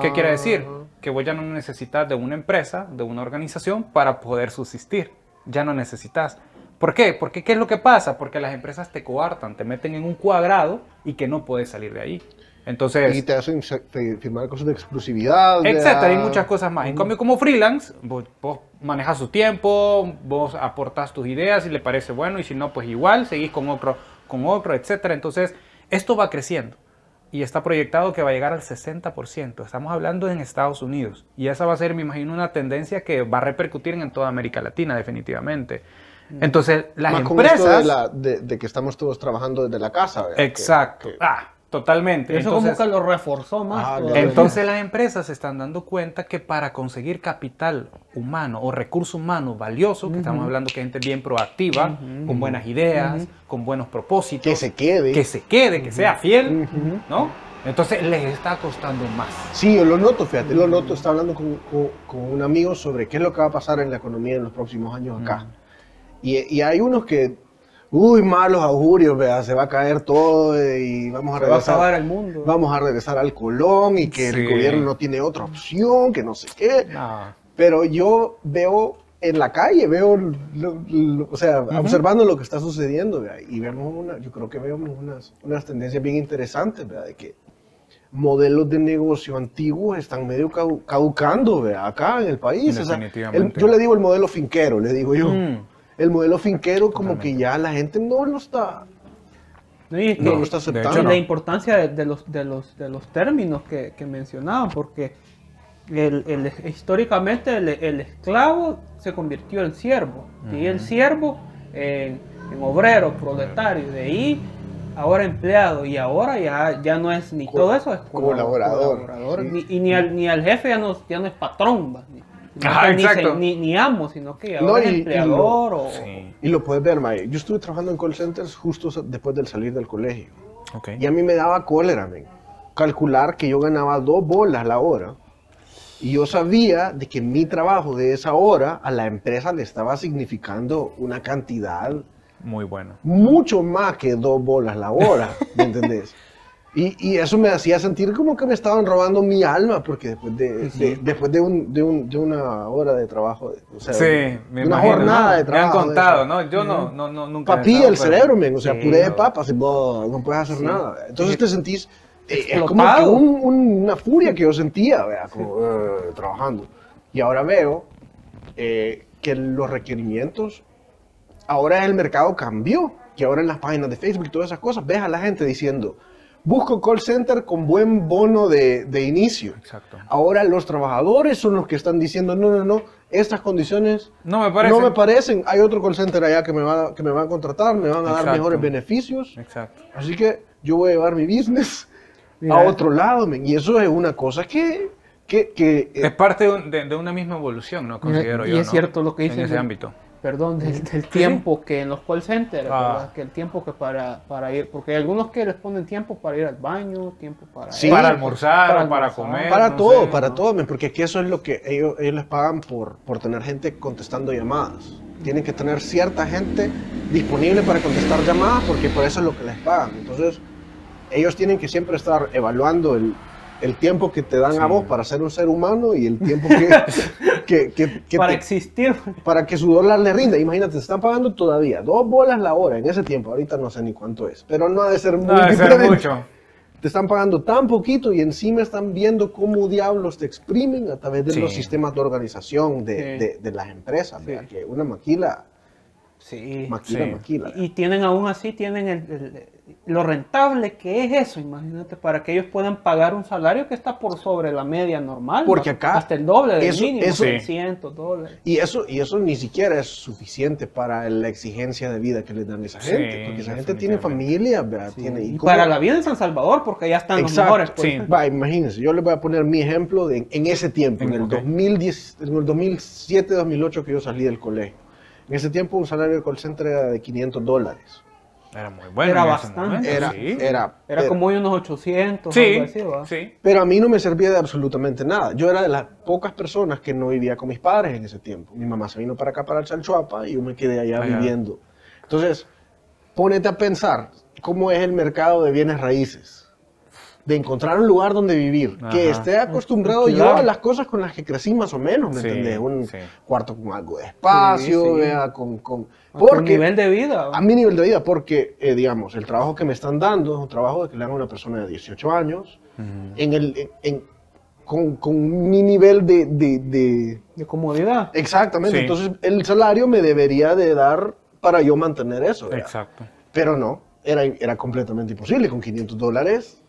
¿Qué quiere decir? Ah. Que vos ya no necesitas de una empresa, de una organización para poder subsistir. Ya no necesitas. ¿Por qué? Porque ¿qué es lo que pasa? Porque las empresas te coartan, te meten en un cuadrado y que no puedes salir de ahí. Entonces, Y te hacen firmar cosas de exclusividad. etcétera, de- y muchas cosas más. En cambio, como freelance, vos, vos manejas su tiempo, vos aportas tus ideas y le parece bueno, y si no, pues igual, seguís con otro, con otro, etcétera. Entonces, esto va creciendo y está proyectado que va a llegar al 60%. Estamos hablando en Estados Unidos. Y esa va a ser, me imagino, una tendencia que va a repercutir en toda América Latina, definitivamente. Entonces, las Más con esto empresas... de, la- de- de que estamos todos trabajando desde la casa. Exacto. que- Ah, totalmente. Eso Entonces- como que lo reforzó más. Ah. Entonces las empresas se están dando cuenta que para conseguir capital humano o recurso humano valioso, que estamos hablando que gente bien proactiva, con buenas ideas, con buenos propósitos, que se quede. que se quede, que sea fiel, ¿no? Entonces les está costando más. Sí, yo lo noto, fíjate, lo noto. Estaba hablando con, con- con un amigo sobre qué es lo que va a pasar en la economía en los próximos años acá. Y, y hay unos que, uy, malos augurios, vea, se va a caer todo eh, y vamos a Se va a regresar. el mundo. Vamos a regresar al Colón y que Sí. el gobierno no tiene otra opción, que no sé qué. No. Pero yo veo en la calle, veo, lo- lo- o sea, observando lo que está sucediendo, vea, y vemos una, yo creo que vemos unas, unas tendencias bien interesantes, vea, de que modelos de negocio antiguos están medio caducando, vea, acá en el país. O sea, el- Definitivamente. yo le digo el modelo finquero, le digo yo. Mm. El modelo finquero como que ya la gente no lo está, No, y es no lo está de hecho, aceptando. y no. la importancia de, de los, de, los, de los términos que, que mencionaban, porque el, el- históricamente el, el esclavo se convirtió en siervo, y el siervo en, en obrero, proletario, de ahí ahora empleado, y ahora ya, ya no es ni Co- todo eso, es colaborador. colaborador, Sí. ni- y ni al, ni al jefe ya no, ya no es patrón, ni, Ah, ni, exacto. se- ni- ni amo, sino que No, ahora y- es y empleador o... Sí. Y lo puedes ver, Mae. Yo estuve trabajando en call centers justo después del salir del colegio. Ok. Y a mí me daba cólera, men. Calcular que yo ganaba dos bolas la hora. Y yo sabía de que mi trabajo de esa hora a la empresa le estaba significando una cantidad Muy bueno. mucho más que dos bolas la hora, ¿me entendés? Y, y eso me hacía sentir como que me estaban robando mi alma, porque después de, de- después de, un- de un- de una hora de trabajo, o sea, Sí, me una imagino, jornada ¿no? de trabajo. Me han contado. ¿no? Yo no, no, no, nunca. Papilla el cerebro, men, o sea, Sí, puré de papas, y no puedes hacer nada. Entonces te sentís, eh, es como que un- un- una furia que yo sentía, ¿vea? como eh, trabajando. Y ahora veo eh, que los requerimientos, ahora el mercado cambió, que ahora en las páginas de Facebook y todas esas cosas, ves a la gente diciendo, busco call center con buen bono de, de inicio. Exacto. Ahora los trabajadores son los que están diciendo, no, no, no, estas condiciones No me parece. no me parecen. Hay otro call center allá que me va, que me va a contratar, me van a dar Exacto. mejores beneficios. Exacto. Así que yo voy a llevar mi business Mira. a otro lado, men. Y eso es una cosa que, que, que, eh, Es parte de, un- de- de una misma evolución, ¿no? Considero y yo. es ¿no? cierto lo que En dicen ese de- ámbito. Perdón, del, del tiempo que en los call centers, Ah. que el tiempo que para, para ir, porque hay algunos que les ponen tiempo para ir al baño, tiempo para... Sí. para almorzar Para comer. Para no todo, sé, para ¿no? todo, porque aquí eso es lo que ellos, ellos les pagan por, por tener gente contestando llamadas. Tienen que tener cierta gente disponible para contestar llamadas porque por eso es lo que les pagan. Entonces, ellos tienen que siempre estar evaluando el, el tiempo que te dan a vos para ser un ser humano y el tiempo que, que, que- que para te- existir. para que su dólar le rinda. Imagínate, te están pagando todavía dos bolas la hora en ese tiempo. Ahorita no sé ni cuánto es, pero no ha de ser muy No debe ser mucho. Te están pagando tan poquito y encima están viendo cómo diablos te exprimen a través de Sí. los sistemas de organización de, Sí. de- de las empresas. Que una maquila, Sí. maquila, Sí. maquila. Y tienen aún así, tienen el, el- lo rentable que es eso, imagínate, para que ellos puedan pagar un salario que está por sobre la media normal. Porque acá Hasta el doble del eso- mínimo, eso- 600 dólares. Y eso, y eso ni siquiera es suficiente para la exigencia de vida que les dan a esa Sí, gente. Porque esa gente tiene familia, Sí. tiene... Y cómo- para la vida en San Salvador, porque allá están los Exacto, mejores. pues. sí. Va, imagínense, yo les voy a poner mi ejemplo de, en ese tiempo, en el, Ok. 2010, en el 2007, 2008 que yo salí del colegio. En ese tiempo un salario de call center era de 500 dólares. Era muy bueno. Era bastante. Era, sí. era, Era como hoy unos 800, Sí, algo así, ¿va? sí. Pero a mí no me servía de absolutamente nada. Yo era de las pocas personas que no vivía con mis padres en ese tiempo. Mi mamá se vino para acá, para el Chalchuapa, y yo me quedé allá Allá. viviendo. Entonces, ponete a pensar cómo es el mercado de bienes raíces. De encontrar un lugar donde vivir, que Ajá. esté acostumbrado yo Claro. a las cosas con las que crecí más o menos, ¿me Sí, entendés? Un sí. cuarto con algo de espacio, Sí, vea, con... con A tu porque, nivel de vida. a mi nivel de vida, porque, eh, digamos, el trabajo que me están dando es un trabajo de que le hagan a una persona de 18 años, en el, en- en- con, con mi nivel de, de- de- De comodidad. Exactamente, entonces el salario me debería de dar para yo mantener eso. Exacto. Pero no, era, era completamente imposible, con 500 dólares,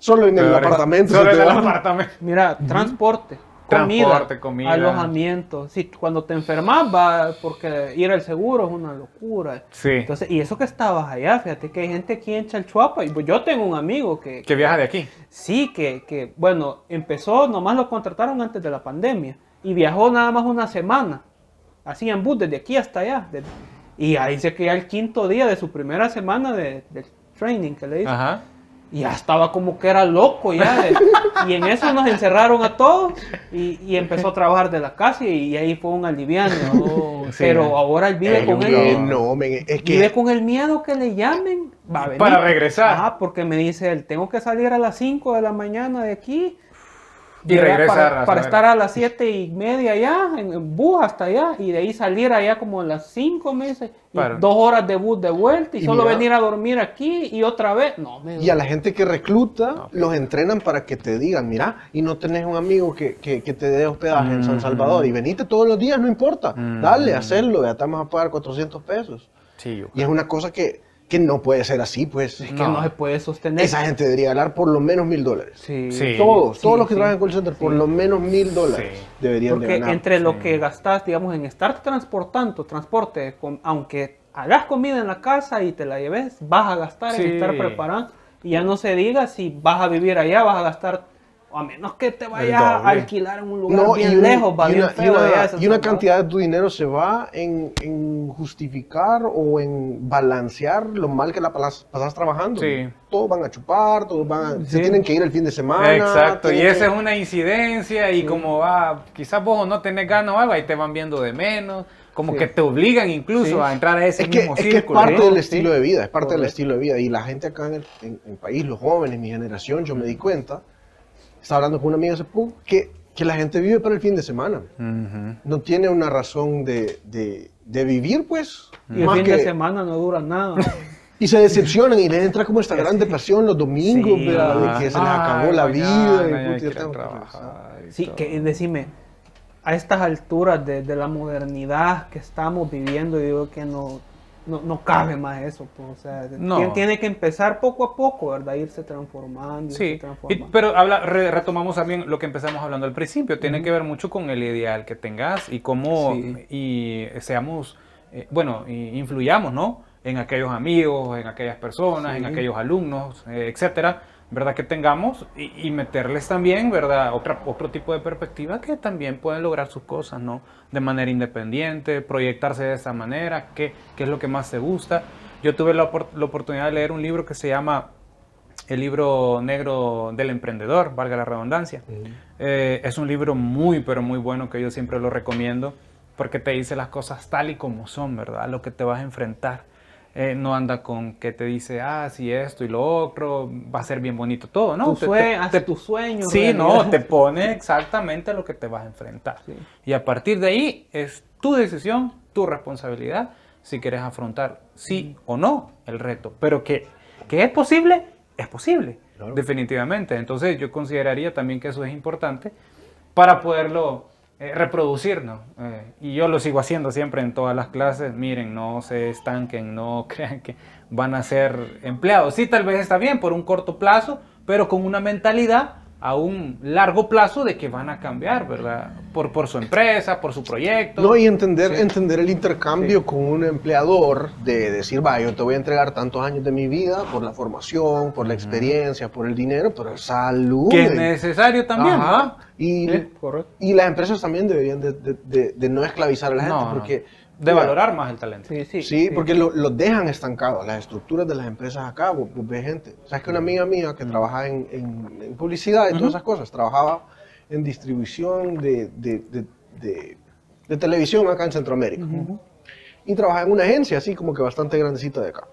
solo en el Pero apartamento. Solo en el apartamento. Mira, transporte, Transporte, comida. alojamiento. Sí, cuando te enfermas, va, porque ir al seguro es una locura. Sí. Entonces, y eso que estabas allá, fíjate que hay gente aquí en Chalchuapa, y pues yo tengo un amigo que, Que viaja de aquí. sí, que, que, bueno, empezó, nomás lo contrataron antes de la pandemia, y viajó nada más una semana, así en bus, desde aquí hasta allá. de- y ahí se queda el quinto día de su primera semana de, de training que le dicen. Ajá. Y ya estaba como que era loco ya. de- y en eso nos encerraron a todos y, y empezó a trabajar de la casa y, ahí fue un aliviano. Sí. Pero ahora él vive con el, no, es vive con el miedo que le llamen. Va a venir. Para regresar. Ah, porque me dice él, tengo que salir a las 5 de la mañana de aquí. Y regresar para, a para saber. estar a las siete y media allá, en, en bus hasta allá, y de ahí salir allá como a las 5 meses, y Para- dos horas de bus de vuelta, y, Y solo mira- venir a dormir aquí y otra vez. No, me Y a la gente que recluta, los entrenan para que te digan, mira, y no tenés un amigo que, que- que te dé hospedaje en San Mm. Salvador, y venite todos los días, no importa, Mm. dale, hacerlo, ya te vamos a pagar 400 pesos. Sí, yo. Y es una cosa que, que no puede ser así, pues. Es que No. no. se puede sostener. Esa gente debería ganar por lo menos mil dólares. Sí. Sí. Todos, Sí, todos los que sí. trabajan en call center, por lo menos mil dólares Sí. deberían de Porque ganar. entre lo que gastas, digamos, en estar transportando, transporte, con- aunque hagas comida en la casa y te la lleves, vas a gastar Sí. en estar preparando. Y ya no se diga si vas a vivir allá, vas a gastar, a menos que te vayas a alquilar en un lugar No, bien y un- lejos, va y bien una, y una- y cantidad de tu dinero se va en, en justificar o en balancear lo mal que la pasas, pasas trabajando. Sí. Todos van a chupar, todos van a- se Sí. tienen que ir el fin de semana. Exacto, y esa que- es una incidencia y como va, quizás vos no tenés ganas o algo, ahí te van viendo de menos, como Sí. que te obligan incluso Sí. a entrar a ese Es que, mismo es que es círculo. parte ¿no? del Sí. estilo de vida, es parte del estilo de vida. Y la gente acá en el, en- en el país, los jóvenes, mi generación, yo me di cuenta, estaba hablando con una amiga hace poco, que, que la gente vive para el fin de semana. No tiene una razón de, de- de vivir, pues. Y el más fin que- de semana no dura nada. Y se decepcionan y les entra como esta gran depresión los domingos, Sí. ¿verdad? de que se les acabó la vida. mañana y que trabajar y Sí, todo. que decime, a estas alturas de, de la modernidad que estamos viviendo, yo digo que no, no, no cabe más eso. pues, o sea, No. tiene, que empezar poco a poco, ¿verdad? Irse transformando. irse Sí, y- pero habla, re- retomamos también lo que empezamos hablando al principio. Tiene que ver mucho con el ideal que tengas y cómo Sí. y seamos, eh, bueno, y influyamos, ¿no? En aquellos amigos, en aquellas personas, en aquellos alumnos, eh, etcétera, ¿verdad? Que tengamos y, y meterles también, ¿verdad? Otra, otro tipo de perspectiva que también pueden lograr sus cosas, ¿no? De manera independiente, proyectarse de esa manera, qué, qué es lo que más te gusta. Yo tuve la, la oportunidad de leer un libro que se llama El libro negro del emprendedor, valga la redundancia. Eh, es un libro muy, pero muy bueno que yo siempre lo recomiendo porque te dice las cosas tal y como son, ¿verdad? A lo que te vas a enfrentar. Eh, no anda con que te dice, ah, si esto y lo otro, va a ser bien bonito todo, ¿no? tu Te- te- hace te- tu sueño. Sí, no, te pone exactamente a lo que te vas a enfrentar. Sí. Y a partir de ahí es tu decisión, tu responsabilidad, si quieres afrontar sí o no el reto. Pero que, que es posible, es posible, Claro. definitivamente. Entonces yo consideraría también que eso es importante para poderlo eh, reproducir, ¿no? Eh, y yo lo sigo haciendo siempre en todas las clases. Miren, no se estanquen, no crean que van a ser empleados. Sí, tal vez está bien por un corto plazo, pero con una mentalidad a un largo plazo de que van a cambiar, ¿verdad? Por, por su empresa, por su proyecto. No, y entender, entender el intercambio con un empleador de decir, va, yo te voy a entregar tantos años de mi vida por la formación, por la experiencia, por el dinero, pero salud. que es necesario también, Ajá. ¿verdad? Y, Sí, correcto. y las empresas también deberían de, de- de- de no esclavizar a la gente, No, no. De valorar más el talento. Sí, sí. Sí, porque lo- los dejan estancados, las estructuras de las empresas acá, vos, vos ves gente. Sabes que una amiga mía que trabaja en, en- en publicidad y todas esas cosas, trabajaba en distribución de, de- de- de- de televisión acá en Centroamérica. Y trabajaba en una agencia así como que bastante grandecita de acá.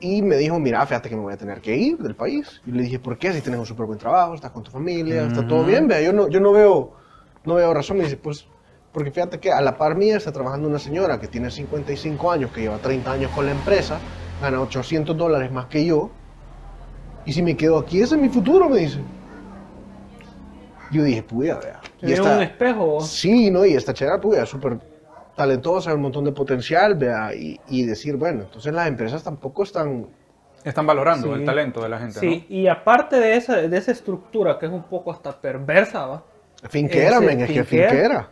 Y me dijo, mira, fíjate que me voy a tener que ir del país. Y le dije, ¿por qué? Si tienes un súper buen trabajo, estás con tu familia, está todo bien, vea, yo no, yo no veo, no veo razón. Me dice, pues, porque fíjate que a la par mía está trabajando una señora que tiene 55 años, que lleva 30 años con la empresa, gana 800 dólares más que yo. Y si me quedo aquí, ese es mi futuro, me dice. Yo dije, puya, vea. Y esta- un espejo. Sí, ¿no? Y esta chera, pues, es súper talentosa, un montón de potencial, vea, y, y decir, bueno, entonces las empresas tampoco están... Están valorando Sí. el talento de la gente, Sí, y aparte de esa, de esa estructura que es un poco hasta perversa, ¿va? Finquera, men, es que finquera.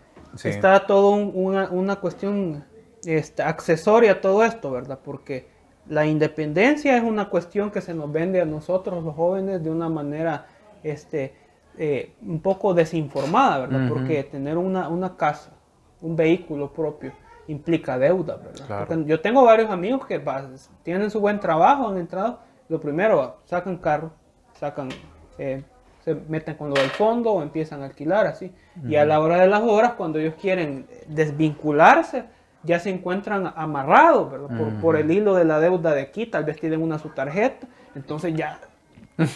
Está todo un- una, una cuestión este, accesoria a todo esto, ¿verdad? Porque la independencia es una cuestión que se nos vende a nosotros los jóvenes de una manera este, eh, un poco desinformada, ¿verdad? Porque tener una, una casa, un vehículo propio, implica deuda, ¿verdad? Claro. Yo tengo varios amigos que tienen su buen trabajo, han entrado, lo primero, sacan carro, sacan, eh, se meten con lo del fondo o empiezan a alquilar así. Y a la hora de las horas, cuando ellos quieren desvincularse, ya se encuentran amarrados, ¿verdad? Por, por el hilo de la deuda de aquí, tal vez tienen una su tarjeta, entonces ya...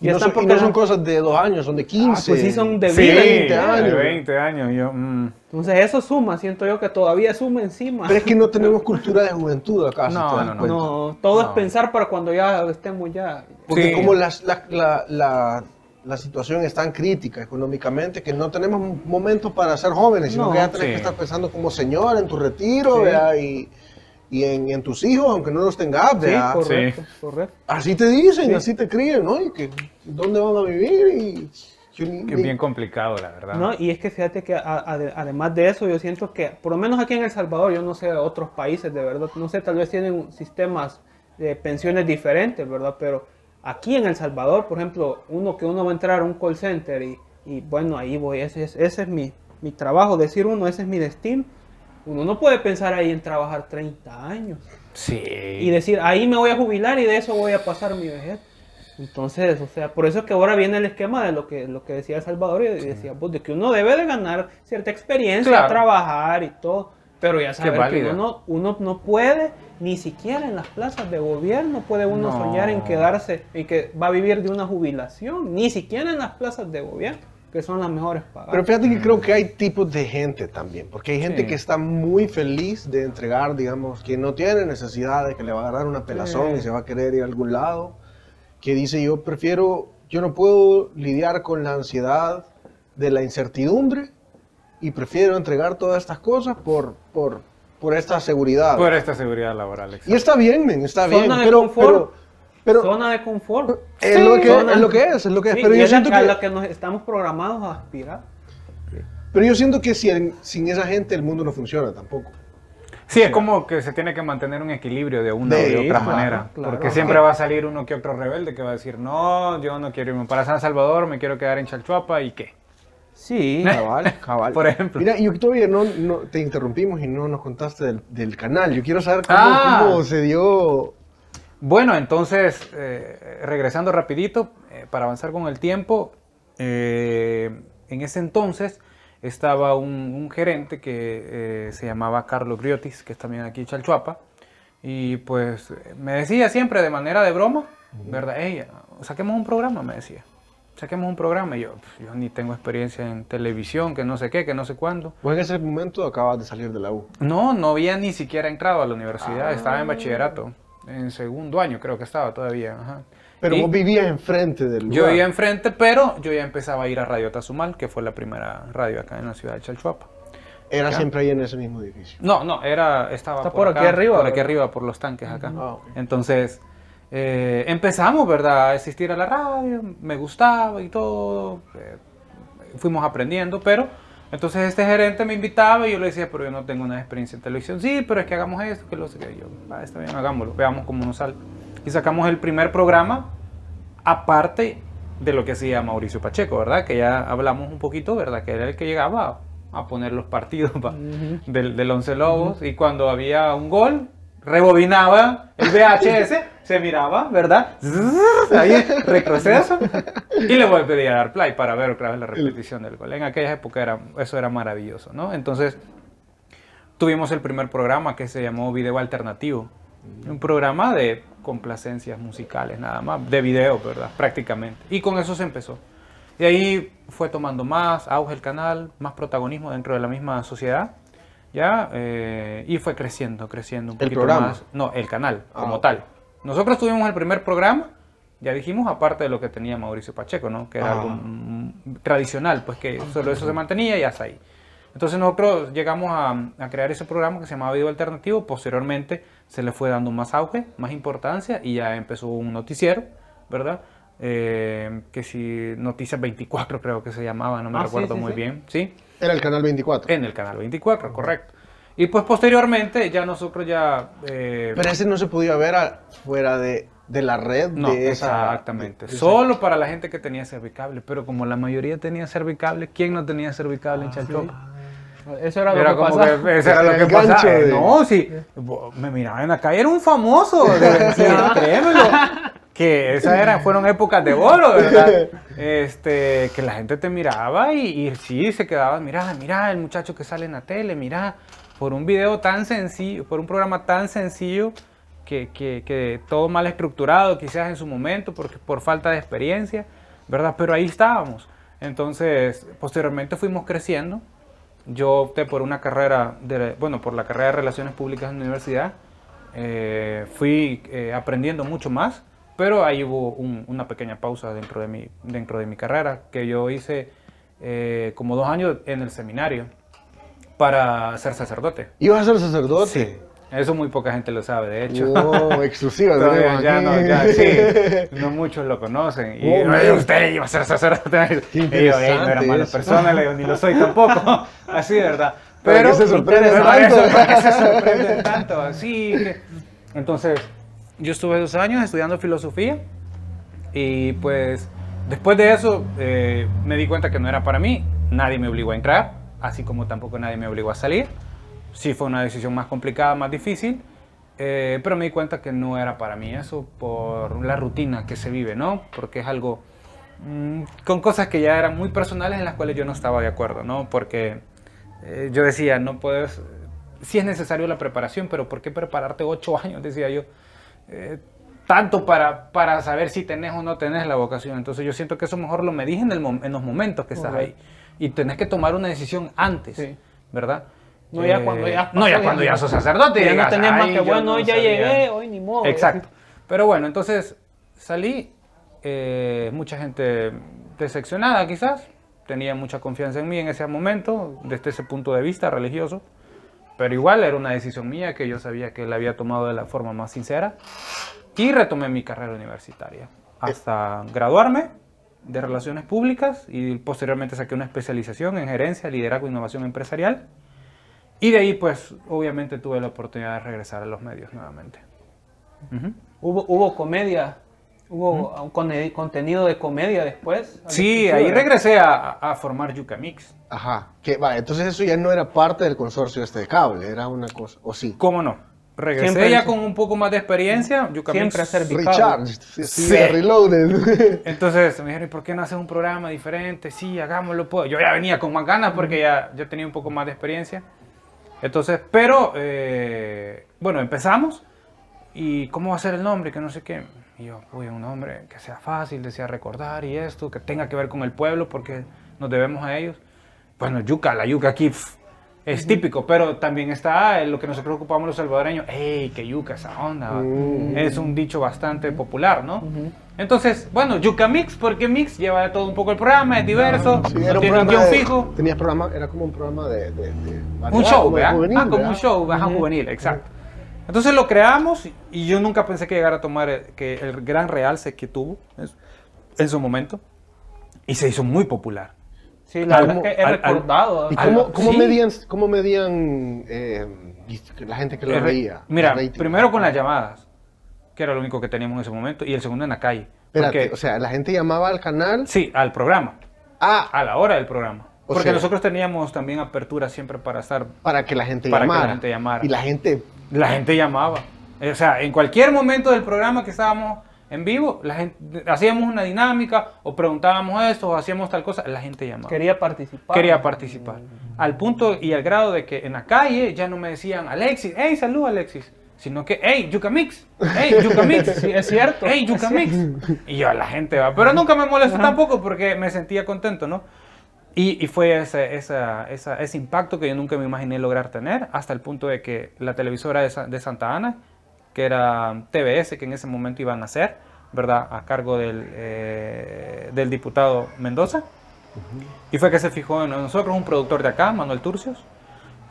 Y ya no, están son, y porque no son cosas de dos años, son de 15. Ah, pues sí, son de Sí, 20 de años. 20 años. Yo, mm, Entonces eso suma, siento yo que todavía suma encima. Pero es que no tenemos cultura de juventud acá, si No, no, no. No, todo es pensar para cuando ya estemos ya... Porque Sí. como las- la, la, la, la situación es tan crítica económicamente que no tenemos momentos para ser jóvenes, sino No, que ya tenés sí. que estar pensando como señor en tu retiro, Sí. vea, y, y en, en tus hijos, aunque no los tengas, Sí, vea. correcto, correcto. Así te dicen, Sí. así te crían, ¿no? Y que dónde van a vivir y... que es bien complicado, la verdad. No, y es que fíjate que a- a- además de eso, yo siento que, por lo menos aquí en El Salvador, yo no sé otros países de verdad, no sé, tal vez tienen sistemas de pensiones diferentes, ¿verdad? Pero aquí en El Salvador, por ejemplo, uno que uno va a entrar a un call center y, y, bueno, ahí voy, ese es, ese es mi, mi trabajo, decir uno, ese es mi destino. Uno no puede pensar ahí en trabajar 30 años Sí. y decir, ahí me voy a jubilar y de eso voy a pasar mi vejez. Entonces, o sea, por eso es que ahora viene el esquema de lo que, lo que decía El Salvador y decía, pues, de que uno debe de ganar cierta experiencia, Claro. trabajar y todo, pero ya saber que uno, no- uno no puede, ni siquiera en las plazas de gobierno puede uno No. soñar en quedarse, y que va a vivir de una jubilación, ni siquiera en las plazas de gobierno, que son las mejores pagadas. Pero fíjate que creo que hay tipos de gente también, porque hay gente Sí. que está muy feliz de entregar, digamos, que no tiene necesidad de que le va a agarrar una pelazón Sí. y se va a querer ir a algún lado, que dice yo prefiero, yo no puedo lidiar con la ansiedad de la incertidumbre y prefiero entregar todas estas cosas por, por, por esta seguridad. Por esta seguridad laboral. y exacto. está bien, men, está Zona bien, de pero, confort. pero, pero Zona de confort. es, Sí, lo que, zona- es lo que es, es lo que es. Sí, pero y yo es la- siento a que... la que nos estamos programados a aspirar. Pero yo siento que sin, sin esa gente el mundo no funciona tampoco. Sí, es como que se tiene que mantener un equilibrio de una De- o de otra claro, manera. claro. porque siempre va a salir uno que otro rebelde que va a decir, no, yo no quiero irme para San Salvador, me quiero quedar en Chalchuapa y qué. Sí, Cabal, cabal. Por ejemplo. Mira, yo todavía no, no te interrumpimos y no nos contaste del, del canal. Yo quiero saber cómo, Ah. cómo se dio. Bueno, entonces, eh, regresando rapidito, eh, para avanzar con el tiempo, eh, en ese entonces estaba un, un gerente que eh, se llamaba Carlos Griotis, que es también aquí en Chalchuapa, y pues me decía siempre de manera de broma, ¿verdad? Ey, saquemos un programa, me decía. Saquemos un programa. Y yo, "Pf, yo ni tengo experiencia en televisión, que no sé qué, que no sé cuándo. Pues en ese momento acabas de salir de la U. No, no había ni siquiera entrado a la universidad, estaba en bachillerato, en segundo año creo que estaba todavía. ajá. Pero Y vos vivías enfrente del lugar. yo vivía enfrente, pero yo ya empezaba a ir a Radio Tazumal, que fue la primera radio acá en la ciudad de Chalchuapa. Era siempre ahí en ese mismo edificio. No, no, era, estaba Está por aquí arriba, Por aquí arriba, por los tanques acá. Ah. Entonces, eh, empezamos, ¿verdad? A asistir a la radio, me gustaba y todo. eh, fuimos aprendiendo, pero entonces este gerente me invitaba y yo le decía, pero yo no tengo una experiencia en televisión. Sí, pero es que hagamos esto, que lo sé que yo. "Ah, está bien, hagámoslo, veamos cómo nos sale. Y sacamos el primer programa, aparte de lo que hacía Mauricio Pacheco, ¿verdad? Que ya hablamos un poquito, ¿verdad? Que era el que llegaba a, poner los partidos pa- del, del Once Lobos y cuando había un gol, rebobinaba el VHS, se miraba, ¿verdad? Ahí, retroceso, y le volvía a dar play para ver otra vez la repetición del gol. En aquella época era, eso era maravilloso, ¿no? Entonces, tuvimos el primer programa que se llamó Video Alternativo. Un programa de complacencias musicales, nada más, de video, ¿verdad? Prácticamente. Y con eso se empezó. Y ahí fue tomando más auge el canal, más protagonismo dentro de la misma sociedad, ¿ya? Eh, y fue creciendo, creciendo un ¿El poquito programa? más. No, el canal, Ah, como tal. Nosotros tuvimos el primer programa, ya dijimos, aparte de lo que tenía Mauricio Pacheco, ¿no? Que era Ah. algo mm, tradicional, pues que solo eso se mantenía y hasta ahí. Entonces nosotros llegamos a, a crear ese programa que se llamaba Video Alternativo, posteriormente se le fue dando más auge, más importancia y ya empezó un noticiero, ¿verdad? Eh, que si Noticias 24 creo que se llamaba, no me Ah, sí, recuerdo sí, muy sí. bien, ¿sí? Era el canal 24. En el canal 24, correcto. Y pues posteriormente ya nosotros ya... eh, Pero ese no se podía ver a- fuera de, de la red no, de esa. exactamente. de- de- Solo para la gente que tenía cervicable, pero como la mayoría tenía cervicable, ¿quién no tenía cervicable en Chalchuapa? Eso era, Era lo que pasaba. que eso era Ese lo era que pasaba. de- No, sí. Me miraba en la calle, era un famoso. de- sí, créemelo. Que esas eran, fueron épocas de oro, ¿verdad? Este, que la gente te miraba y, y sí, se quedaba, mira, mira el muchacho que sale en la tele, mira, por un video tan sencillo, por un programa tan sencillo, que, que- que todo mal estructurado quizás en su momento, porque por falta de experiencia, ¿verdad? Pero ahí estábamos. Entonces, posteriormente fuimos creciendo. Yo opté por una carrera, de, bueno, por la carrera de Relaciones Públicas en la universidad. Eh, fui eh, aprendiendo mucho más, pero ahí hubo un- una pequeña pausa dentro de mi, dentro de mi carrera, que yo hice eh, como dos años en el seminario para ser sacerdote. ¿Ibas a ser sacerdote? Sí, eso muy poca gente lo sabe, de hecho. Wow, exclusiva. Todavía ya no, ya sí, no muchos lo conocen. Y Oh, "Oye, man. usted iba a ser sacerdote. Y yo, "Ey, no era mala eso". persona, le digo, ni lo soy tampoco. Así, ¿verdad? ¿Para Pero qué se sorprende ¿verdad? tanto? ¿para qué se sorprende tanto? Así que- Entonces, yo estuve dos años estudiando filosofía y pues después de eso eh, me di cuenta que no era para mí. Nadie me obligó a entrar, así como tampoco nadie me obligó a salir. Sí fue una decisión más complicada, más difícil, eh, pero me di cuenta que no era para mí eso por la rutina que se vive, ¿no? Porque es algo mm, con cosas que ya eran muy personales en las cuales yo no estaba de acuerdo, ¿no? Porque eh, yo decía, no puedes, sí es necesario la preparación, pero ¿por qué prepararte ocho años? Decía yo. Eh, tanto para, para saber si tenés o no tenés la vocación. Entonces yo siento que eso mejor lo medís en, el en los momentos que estás ahí. Y tenés que tomar una decisión antes, Sí. ¿verdad? No ya Eh, cuando ya No ya cuando ya ya sos sacerdote. Ya no tenés más "Ay, que, bueno, no hoy ya sabía". llegué, hoy ni modo. Exacto. Pero bueno, entonces salí, eh, mucha gente decepcionada quizás, tenía mucha confianza en mí en ese momento, desde ese punto de vista religioso, pero igual era una decisión mía que yo sabía que la había tomado de la forma más sincera y retomé mi carrera universitaria hasta graduarme de Relaciones Públicas y posteriormente saqué una especialización en Gerencia, Liderazgo e Innovación Empresarial Y de ahí, pues, obviamente tuve la oportunidad de regresar a los medios nuevamente. Ujú. Hubo, hubo comedia, hubo un conte- contenido de comedia después. Sí, ahí regresé a, a formar Yuca Mix. Ajá. Que, vale, entonces eso ya no era parte del consorcio este de cable, era una cosa, o sí. ¿Cómo no? Regresé Siempre- ya con un poco más de experiencia. Yuca Siempre Mix. hacer Picado. Recharge, sí, Sí. reloaded. Entonces me dijeron, ¿y por qué no haces un programa diferente? Sí, hagámoslo. Pues. Yo ya venía con más ganas porque ya, ya tenía un poco más de experiencia. Entonces, pero, eh, bueno, empezamos. ¿Y cómo va a ser el nombre? Que no sé qué. Y yo, uy, un nombre que sea fácil, desea recordar y esto, que tenga que ver con el pueblo porque nos debemos a ellos. Bueno, yuca, la yuca aquí pf, es típico, pero también está eh, lo que nosotros ocupamos los salvadoreños. ¡Ey, qué yuca esa onda! va". Mm. Es un dicho bastante popular, ¿no? Entonces, bueno, yuca mix, porque mix lleva todo un poco el programa, es diverso, Sí, no tiene un guion fijo. Tenías programa, era como un programa de... de- de Un show, ¿verdad? juvenil, ah, como ¿verdad? un show, ajá, juvenil, exacto. Entonces lo creamos y- yo nunca pensé que llegara a tomar el, que el gran realce que tuvo en su, en su momento y se hizo muy popular. Sí, la verdad que he recordado. ¿Y cómo, Al- cómo sí. medían, cómo medían eh, la gente que lo Eh, veía? Mira, primero con las llamadas, que era lo único que teníamos en ese momento, y el segundo en la calle. Espérate, Porque- o sea, la gente llamaba al canal... sí, al programa, Ah, a la hora del programa. O Porque sea- nosotros teníamos también apertura siempre para estar para que la gente Para que la llamara. gente llamara. Y la gente... La gente llamaba. O sea, en cualquier momento del programa que estábamos en vivo, la gente, hacíamos una dinámica o preguntábamos esto o hacíamos tal cosa, la gente llamaba. Quería participar. Quería participar. Al punto y al grado de que en la calle ya no me decían, Alexis, hey, salud Alexis. Sino que, hey, Yuca Mix, hey, Yuca Mix. Sí, es cierto. Hey, Yuca Mix. Y yo, la gente va. Pero nunca me molestó tampoco porque me sentía contento, ¿no? Y, y fue ese, esa- esa- ese impacto que yo nunca me imaginé lograr tener, hasta el punto de que la televisora de, Sa- de Santa Ana, que era TBS, que en ese momento iban a hacer, ¿verdad? A cargo del, eh, del diputado Mendoza. Y fue que se fijó en nosotros, un productor de acá, Manuel Turcios.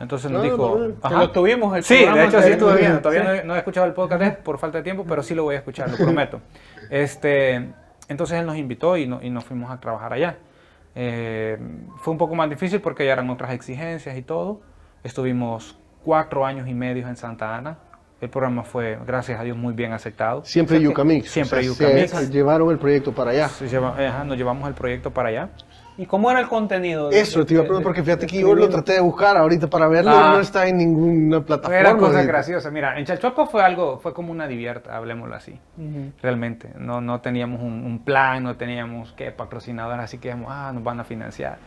Entonces nos Ah, dijo... Que Ajá. lo tuvimos el Sí, de hecho sí estuve viendo. Todavía Sí. no, he- no escuchado el podcast por falta de tiempo, pero sí lo voy a escuchar, lo prometo. Este, entonces él nos invitó y, no- y nos fuimos a trabajar allá. Eh, fue un poco más difícil porque ya eran otras exigencias y todo. Estuvimos cuatro años y medio en Santa Ana. El programa fue, gracias a Dios, muy bien aceptado. Siempre Yuca Mix. Siempre o sea, Yuca se- llevaron el proyecto para allá. Se lleva- nos llevamos el proyecto para allá. ¿Y cómo era el contenido? de- Eso te iba a preguntar porque fíjate de que yo lo traté de buscar ahorita para verlo Ah. no está en ninguna plataforma. Eran cosas ahorita. graciosas. Mira, en Chalchuapa fue algo, fue como una divierta, hablemoslo así. Realmente, no, no teníamos un, un plan, no teníamos que patrocinador, así que dijimos, ah, nos van a financiar.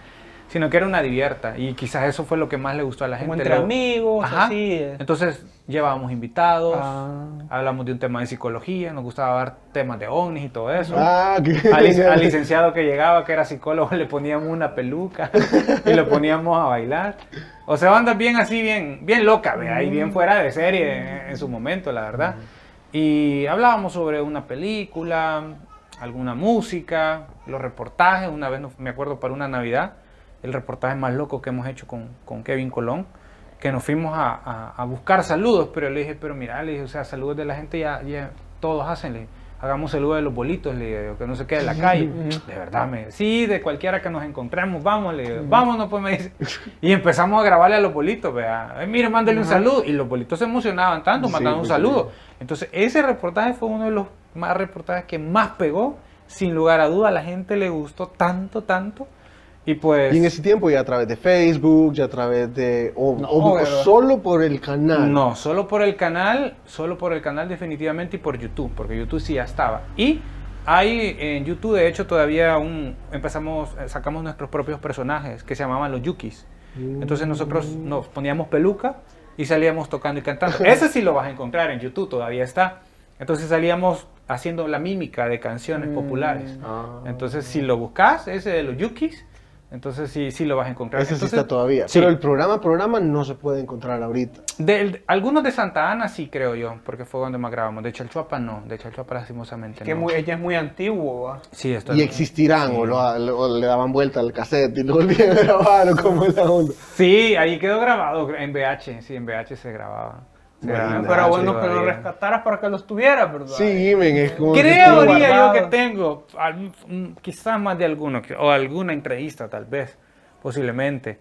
Sino que era una divierta y quizás eso fue lo que más le gustó a la gente. Como entre Lo- amigos, Ajá. así. eh. Entonces llevábamos invitados, Ah. hablamos de un tema de psicología, nos gustaba dar temas de ovnis y todo eso. Ah, que... Al, al licenciado que llegaba, que era psicólogo, le poníamos una peluca y lo poníamos a bailar. O sea, bandas bien así, bien, bien loca, ¿vea? y bien fuera de serie en, en su momento, la verdad. Y hablábamos sobre una película, alguna música, los reportajes. Una vez me acuerdo para una Navidad, el reportaje más loco que hemos hecho con, con Kevin Colón, que nos fuimos a, a- a buscar saludos, pero le dije, pero mira, le dije, o sea, saludos de la gente ya, ya todos hacen, le dije, hagamos saludos de los bolitos, le digo, que no se quede en la calle. De verdad, me sí, de cualquiera que nos encontremos, vamos, le digo, vámonos, pues me dice. Y empezamos a grabarle a los bolitos, vea, "Ay, mire, mándale un saludo. Y los bolitos se emocionaban tanto, Sí, mandando un pues, saludo. Entonces, ese reportaje fue uno de los más reportajes que más pegó, sin lugar a duda, a la gente le gustó tanto, tanto. Y pues... Y en ese tiempo ya a través de Facebook, ya a través de... O, No, o- o pero- solo por el canal. No, solo por el canal, solo por el canal definitivamente y por YouTube, porque YouTube sí ya estaba. Y hay en YouTube, de hecho, todavía un, empezamos, eh, sacamos nuestros propios personajes que se llamaban los Yukis. Entonces nosotros nos poníamos peluca y salíamos tocando y cantando. Ese sí lo vas a encontrar en YouTube, todavía está. Entonces salíamos haciendo la mímica de canciones populares. Ah. Entonces si lo buscas, ese de los Yukis, entonces sí, sí lo vas a encontrar. Ese sí Entonces, está todavía. sí. Pero el programa, programa no se puede encontrar ahorita. De, algunos de Santa Ana sí creo yo, porque fue donde más grabamos. De Chalchuapa no, de Chalchuapa lastimosamente Que no. muy, ella es muy antiguo, ¿va? Sí, esto Y es- existirán, sí. o, lo- lo- le daban vuelta al cassette y lo volvían a grabar, o como es la onda. Sí, ahí quedó grabado en VH, sí, en VH se grababa. Pero VH bueno que lo rescataras para que los tuvieras, ¿verdad? Sí, men, es como... que Creo, diría yo que tengo, mm, quizás más de alguno, que- o alguna entrevista tal vez, posiblemente.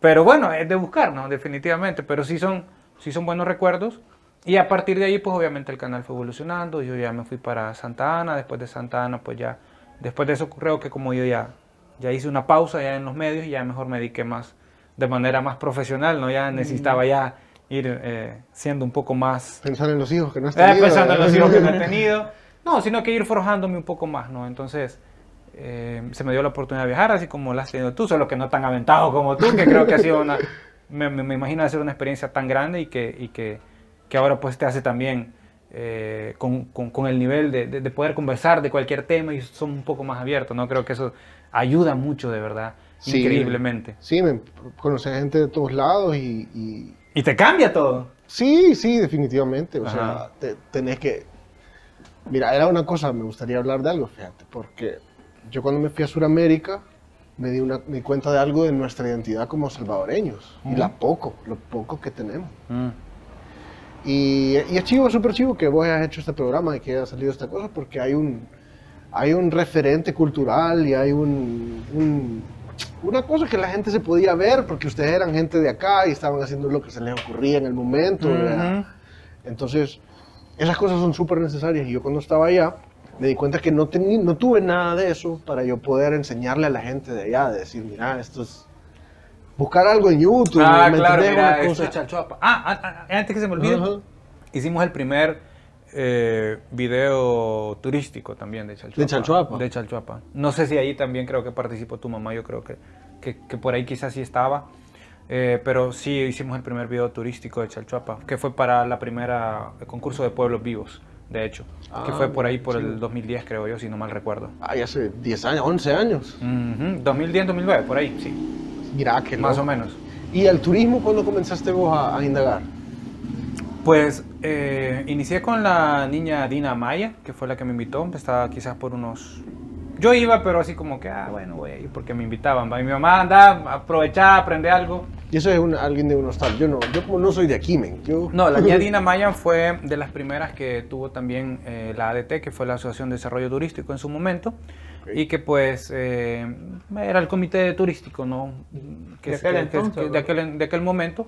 Pero bueno, es de buscar, ¿no? Definitivamente, pero sí son, sí son buenos recuerdos. Y a partir de ahí, pues obviamente el canal fue evolucionando. Yo ya me fui para Santa Ana, después de Santa Ana, pues ya, después de eso creo que como yo ya, ya hice una pausa ya en los medios y ya mejor me dediqué más, de manera más profesional, ¿no? Ya necesitaba ya ir eh, siendo un poco más... Pensar en los hijos que no has Eh, tenido. pensando en los ¿eh? hijos que no he tenido. No, sino que ir forjándome un poco más, ¿no? Entonces, eh, se me dio la oportunidad de viajar, así como la has tenido tú, solo que no tan aventado como tú, que creo que ha sido una, me, me, me imagino hacer una experiencia tan grande y que, y que, que ahora pues te hace también eh, con, con, con el nivel de, de, de poder conversar de cualquier tema y son un poco más abiertos, ¿no? Creo que eso ayuda mucho, de verdad, Sí. increíblemente. Sí, me conocí gente de todos lados y, y- Y te cambia todo. Sí, sí, definitivamente. O Ajá. sea, te- tenés que... Mira, era una cosa, me gustaría hablar de algo, fíjate, porque yo cuando me fui a Sudamérica me di, una, me di cuenta de algo de nuestra identidad como salvadoreños y la poco, lo poco que tenemos. Mm. Y, y es chivo, súper chivo que vos hayas hecho este programa y que haya salido esta cosa porque hay un, hay un referente cultural y hay un, un- una cosa que la gente se podía ver porque ustedes eran gente de acá y estaban haciendo lo que se les ocurría en el momento. Entonces, esas cosas son súper necesarias y yo cuando estaba allá me di cuenta que no, tení- no tuve nada de eso para yo poder enseñarle a la gente de allá, de decir, mira, esto es... Buscar algo en YouTube, Ah, ¿me claro, entendés? mira, Una esto cosa- es Chalchuapa. Ah, ah, ah, antes que se me olvide, hicimos el primer eh, video turístico también de Chalchuapa. ¿De Chalchuapa? De Chalchuapa. No sé si ahí también creo que participó tu mamá, yo creo que, que, que por ahí quizás sí estaba. Eh, pero sí hicimos el primer video turístico de Chalchuapa, que fue para la primera el concurso de pueblos vivos, de hecho. que Ah, fue por ahí por sí. el 2010, creo yo, si no mal recuerdo. Ay, hace 10 años, 11 años. Ujú, 2010, 2009, por ahí, sí. Mira, que Más o menos. ¿Y el turismo cuándo comenzaste vos a, a indagar? Pues eh, inicié con la niña Dina Maya, que fue la que me invitó. Estaba quizás por unos... Yo iba, pero así como que, ah, bueno, voy a ir porque me invitaban. ¿va? Y mi mamá andaba, aprovechaba, aprende algo. Y eso es un- alguien de unos tal. Yo no, yo como no soy de aquí, men. Yo... No, la niña Dina Maya fue de las primeras que tuvo también eh, la ADT, que fue la Asociación de Desarrollo Turístico en su momento. Y que pues eh, era el comité turístico, ¿no? Que, De aquel que- entonces, que- de, ¿verdad? aquel, de aquel momento.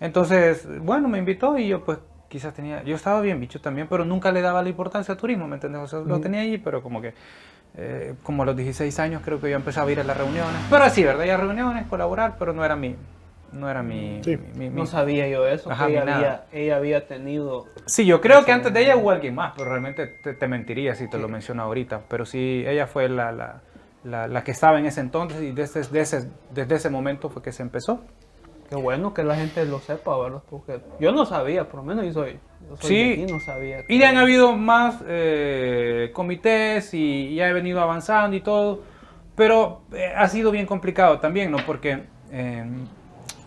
Entonces, bueno, me invitó y yo pues quizás tenía, yo estaba bien bicho también, pero nunca le daba la importancia al turismo, ¿me entiendes? O sea, lo tenía allí, pero como que, eh, como a los 16 años creo que yo empezaba a ir a las reuniones. Pero así, ¿verdad? Ya reuniones, colaborar, pero no era mi, no era mi... Sí. mi- mi- No sabía yo eso, Ajá, que ella había, ella había tenido... Sí, yo creo que antes de ella hubo alguien más, pero realmente te, te mentiría si te lo menciono ahorita. Pero sí, ella fue la, la, la- la que estaba en ese entonces y desde, desde ese, desde ese momento fue que se empezó. Qué bueno que la gente lo sepa, ¿verdad? Porque yo no sabía, por lo menos yo soy, yo soy Sí. de aquí, no sabía. Y han habido más eh, comités y ya he venido avanzando y todo, pero eh, ha sido bien complicado también, ¿no? Porque eh,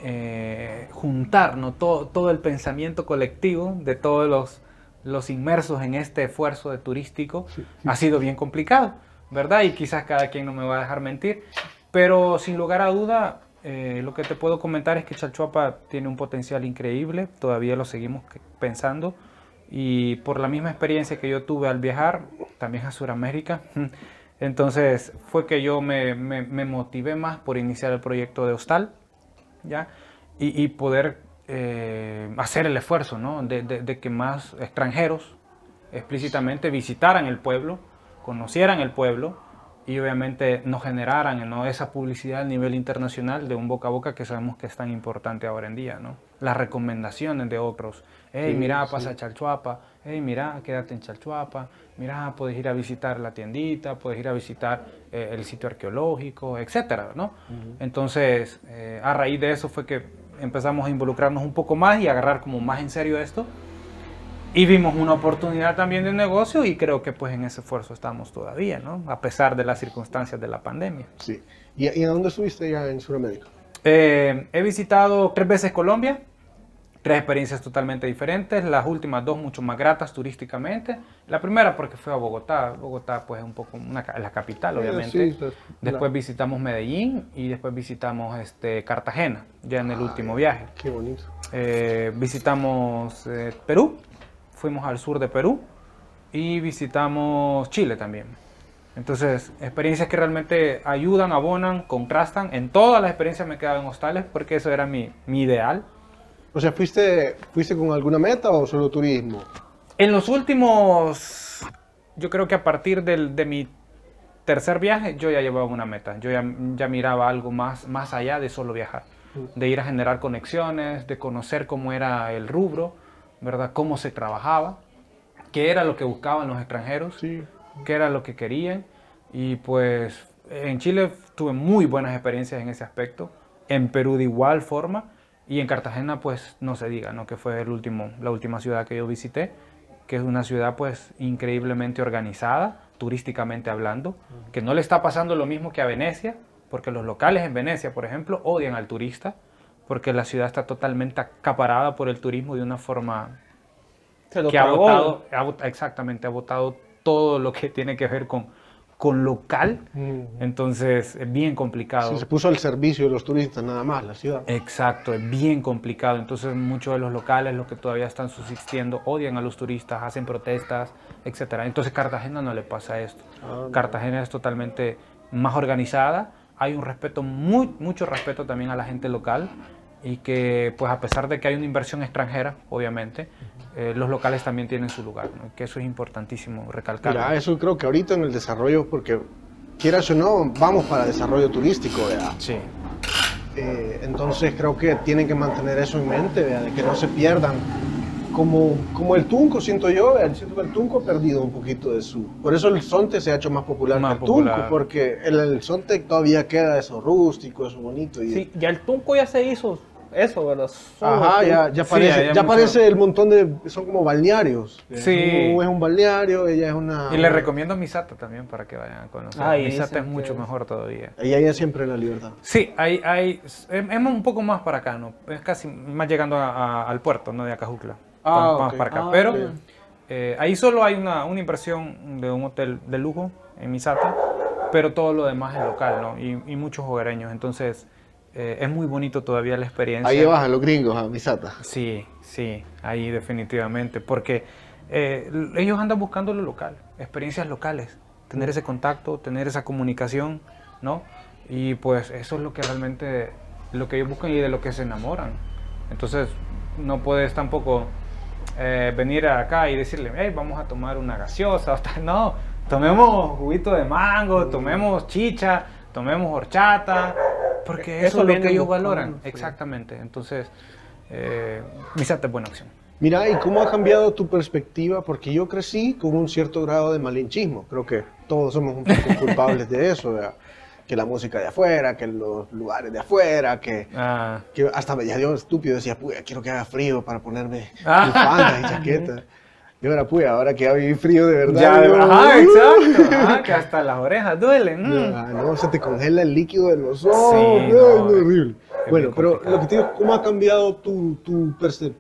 eh, juntar ¿no? todo, todo el pensamiento colectivo de todos los, los inmersos en este esfuerzo de turístico ha sido bien complicado, ¿verdad? Y quizás cada quien no me va a dejar mentir, pero sin lugar a duda, eh, lo que te puedo comentar es que Chalchuapa tiene un potencial increíble, todavía lo seguimos pensando y por la misma experiencia que yo tuve al viajar, también a Sudamérica, entonces fue que yo me, me- motivé más por iniciar el proyecto de Hostal, ¿ya? Y, poder eh, hacer el esfuerzo, ¿no? De- de que más extranjeros explícitamente visitaran el pueblo, conocieran el pueblo y obviamente nos generaran ¿no? esa publicidad a nivel internacional de un boca a boca que sabemos que es tan importante ahora en día, ¿no? Las recomendaciones de otros. Hey, Sí, mira, sí. pasa a Chalchuapa. Hey, mira, quédate en Chalchuapa. Mira, puedes ir a visitar la tiendita, puedes ir a visitar eh, el sitio arqueológico, etcétera, ¿no? Entonces, eh, a raíz de eso fue que empezamos a involucrarnos un poco más y agarrar como más en serio esto. Y vimos una oportunidad también de negocio y creo que pues en ese esfuerzo estamos todavía, ¿no? A pesar de las circunstancias de la pandemia. Sí. ¿Y, y a dónde estuviste ya en Sudamérica? Eh, he visitado tres veces Colombia, tres experiencias totalmente diferentes, las últimas dos mucho más gratas turísticamente. La primera porque fue a Bogotá, Bogotá pues es un poco una, la capital obviamente. Sí, pues, Después visitamos Medellín y después visitamos este, Cartagena, ya en el Ah, último viaje. Qué bonito. Eh, visitamos eh, Perú, fuimos al sur de Perú y visitamos Chile también. Entonces, experiencias que realmente ayudan, abonan, contrastan. En todas las experiencias me he quedado en hostales porque eso era mi, mi ideal. O sea, ¿fuiste, ¿fuiste con alguna meta o solo turismo? En los últimos, yo creo que a partir del, de mi tercer viaje, yo ya llevaba una meta. Yo ya, ya miraba algo más, más allá de solo viajar. De ir a generar conexiones, de conocer cómo era el rubro, ¿verdad? Cómo se trabajaba, qué era lo que buscaban los extranjeros, Sí. qué era lo que querían. Y pues en Chile tuve muy buenas experiencias en ese aspecto. En Perú de igual forma. Y en Cartagena pues no se diga, ¿no? Que fue el último, la última ciudad que yo visité. Que es una ciudad pues increíblemente organizada, turísticamente hablando. Que no le está pasando lo mismo que a Venecia. Porque los locales en Venecia, por ejemplo, odian al turista. Porque la ciudad está totalmente acaparada por el turismo de una forma Se lo que ha pagó. votado, ha exactamente, ha votado todo lo que tiene que ver con, con local. Entonces, es bien complicado. Sí, se puso al servicio de los turistas nada más la ciudad. Exacto, es bien complicado. Entonces, muchos de los locales, los que todavía están subsistiendo, odian a los turistas, hacen protestas, etcétera. Entonces, Cartagena no le pasa esto. Ah, no. Cartagena es totalmente más organizada. Hay un respeto, muy, mucho respeto también a la gente local y que, pues, a pesar de que hay una inversión extranjera, obviamente, eh, los locales también tienen su lugar. ¿no? Y Que eso es importantísimo recalcar. Mira, eso creo que ahorita en el desarrollo, porque quieras o no, vamos para desarrollo turístico, ¿verdad? Sí, Eh, entonces creo que tienen que mantener eso en mente, ¿verdad? de que no se pierdan. Como, como el Tunco, siento yo, ¿verdad? siento que el Tunco ha perdido un poquito de su... Por eso el Sonte se ha hecho más popular Más que el popular. Tunco, porque el, el Sonte todavía queda eso rústico, eso bonito. Y, Sí, ya el Tunco ya se hizo eso, ¿verdad? Solo Ajá, ya, ya Sí, parece, hay ya parece el montón de... Son como balnearios. Sí. Uno es un balneario, ella es una... y les recomiendo Misata también para que vayan a conocer. Ay, Misata es mucho que- mejor todavía. Ella es siempre la libertad. Sí, hay, hay, es un poco más para acá, ¿no? Es casi más llegando a- a- al puerto, ¿no? De Acajutla. Ah, Más- más ok. para acá. Ah, Pero ok. eh, ahí solo hay una, una inversión de un hotel de lujo en Misata, pero todo lo demás es local, ¿no? Y, y muchos hogareños. Entonces, eh, es muy bonito todavía la experiencia. Ahí a los gringos, a Misata. Sí, sí, ahí definitivamente, porque eh, ellos andan buscando lo local, experiencias locales, tener ese contacto, tener esa comunicación, ¿no? Y pues eso es lo que realmente, lo que ellos buscan y de lo que se enamoran. Entonces, no puedes tampoco eh, venir acá y decirle, hey, vamos a tomar una gaseosa, o tal". no, tomemos juguito de mango, tomemos chicha, tomemos horchata, porque eso, Eso es lo que ellos valoran, sí. exactamente. Entonces, eh, Misata es buena opción. Mira, ¿y cómo ha cambiado tu perspectiva? Porque yo crecí con un cierto grado de malinchismo. Creo que todos somos un poco culpables de eso, ¿verdad? Que la música de afuera, que los lugares de afuera, que, Ah, que hasta me dio estúpido. Decía, puya, quiero que haga frío para ponerme Ah. bufandas y chaquetas. Y ahora, puya, ahora que ya viví frío de verdad. ya, yo- ajá, exacto. ajá, que hasta las orejas duelen. mm. Ah, no, se te congela el líquido de los ojos. Sí, no, no, es horrible. es Bueno, pero lo que te digo, ¿cómo ha cambiado tu, tu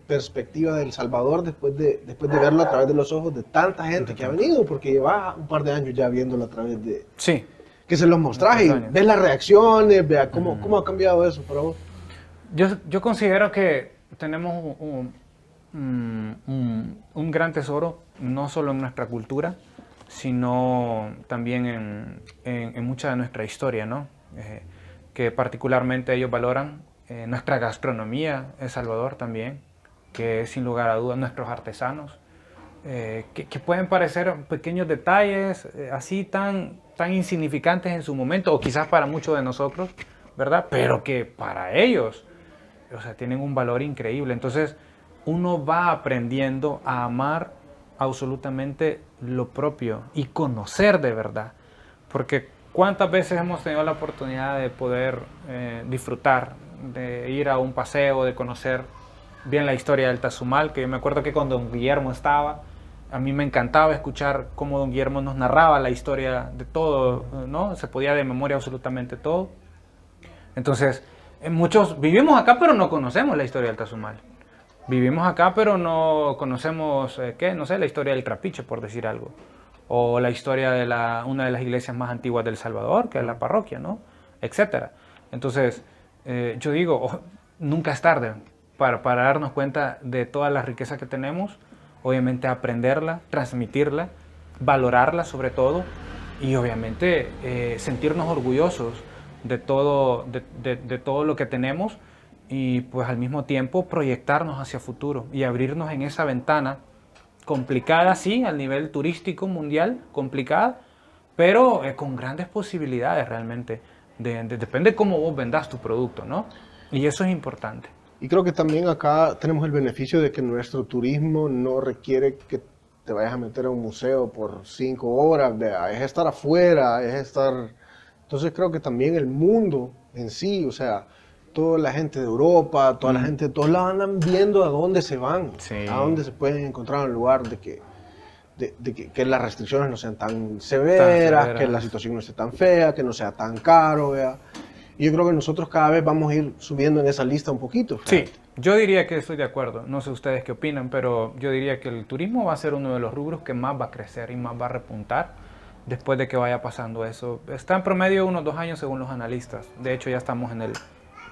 perspectiva del Salvador después de, después de verlo a través de los ojos de tanta gente que ha venido? Porque llevas un par de años ya viéndolo a través de... Sí. Que se los mostrás y ves las reacciones, vea cómo, cómo ha cambiado eso para vos. Yo, yo considero que tenemos un, un- un- un gran tesoro, no solo en nuestra cultura, sino también en, en- mucha de nuestra historia, ¿no? Eh, que particularmente ellos valoran eh, nuestra gastronomía en Salvador también, que es sin lugar a dudas nuestros artesanos, eh, que, que pueden parecer pequeños detalles así tan, tan insignificantes en su momento, o quizás para muchos de nosotros, ¿verdad? Pero que para ellos, o sea, tienen un valor increíble. Entonces, uno va aprendiendo a amar absolutamente lo propio y conocer de verdad. Porque cuántas veces hemos tenido la oportunidad de poder eh, disfrutar, de ir a un paseo, de conocer bien la historia del Tazumal, que yo me acuerdo que cuando don Guillermo estaba, a mí me encantaba escuchar cómo don Guillermo nos narraba la historia de todo, ¿no? Se podía de memoria absolutamente todo. Entonces, eh, muchos vivimos acá pero no conocemos la historia del Tazumal. Vivimos acá pero no conocemos, eh, ¿qué? No sé, la historia del Trapiche, por decir algo. O la historia de la, una de las iglesias más antiguas del Salvador, que es la parroquia, ¿no? Etcétera. Entonces, eh, yo digo, oh, nunca es tarde para, para darnos cuenta de toda la riqueza que tenemos, obviamente aprenderla, transmitirla, valorarla sobre todo, y obviamente eh, sentirnos orgullosos de todo, de, de- de todo lo que tenemos y pues al mismo tiempo proyectarnos hacia futuro y abrirnos en esa ventana complicada, sí, al nivel turístico mundial, complicada, pero eh, con grandes posibilidades realmente. De, de- depende cómo vos vendas tu producto, ¿no? Y eso es importante. Y creo que también acá tenemos el beneficio de que nuestro turismo no requiere que te vayas a meter a un museo por cinco horas, es estar afuera, es estar... Entonces creo que también el mundo en sí, o sea, toda la gente de Europa, toda la gente de todos lados andan viendo a dónde se van, Sí. a dónde se pueden encontrar un lugar de que, de, de que, que las restricciones no sean tan severas, severas. que la situación no esté tan fea, que no sea tan caro, vea. Y yo creo que nosotros cada vez vamos a ir subiendo en esa lista un poquito. Sí, yo diría que estoy de acuerdo. No sé ustedes qué opinan, pero yo diría que el turismo va a ser uno de los rubros que más va a crecer y más va a repuntar después de que vaya pasando eso. Está en promedio unos dos años según los analistas. De hecho, ya estamos en el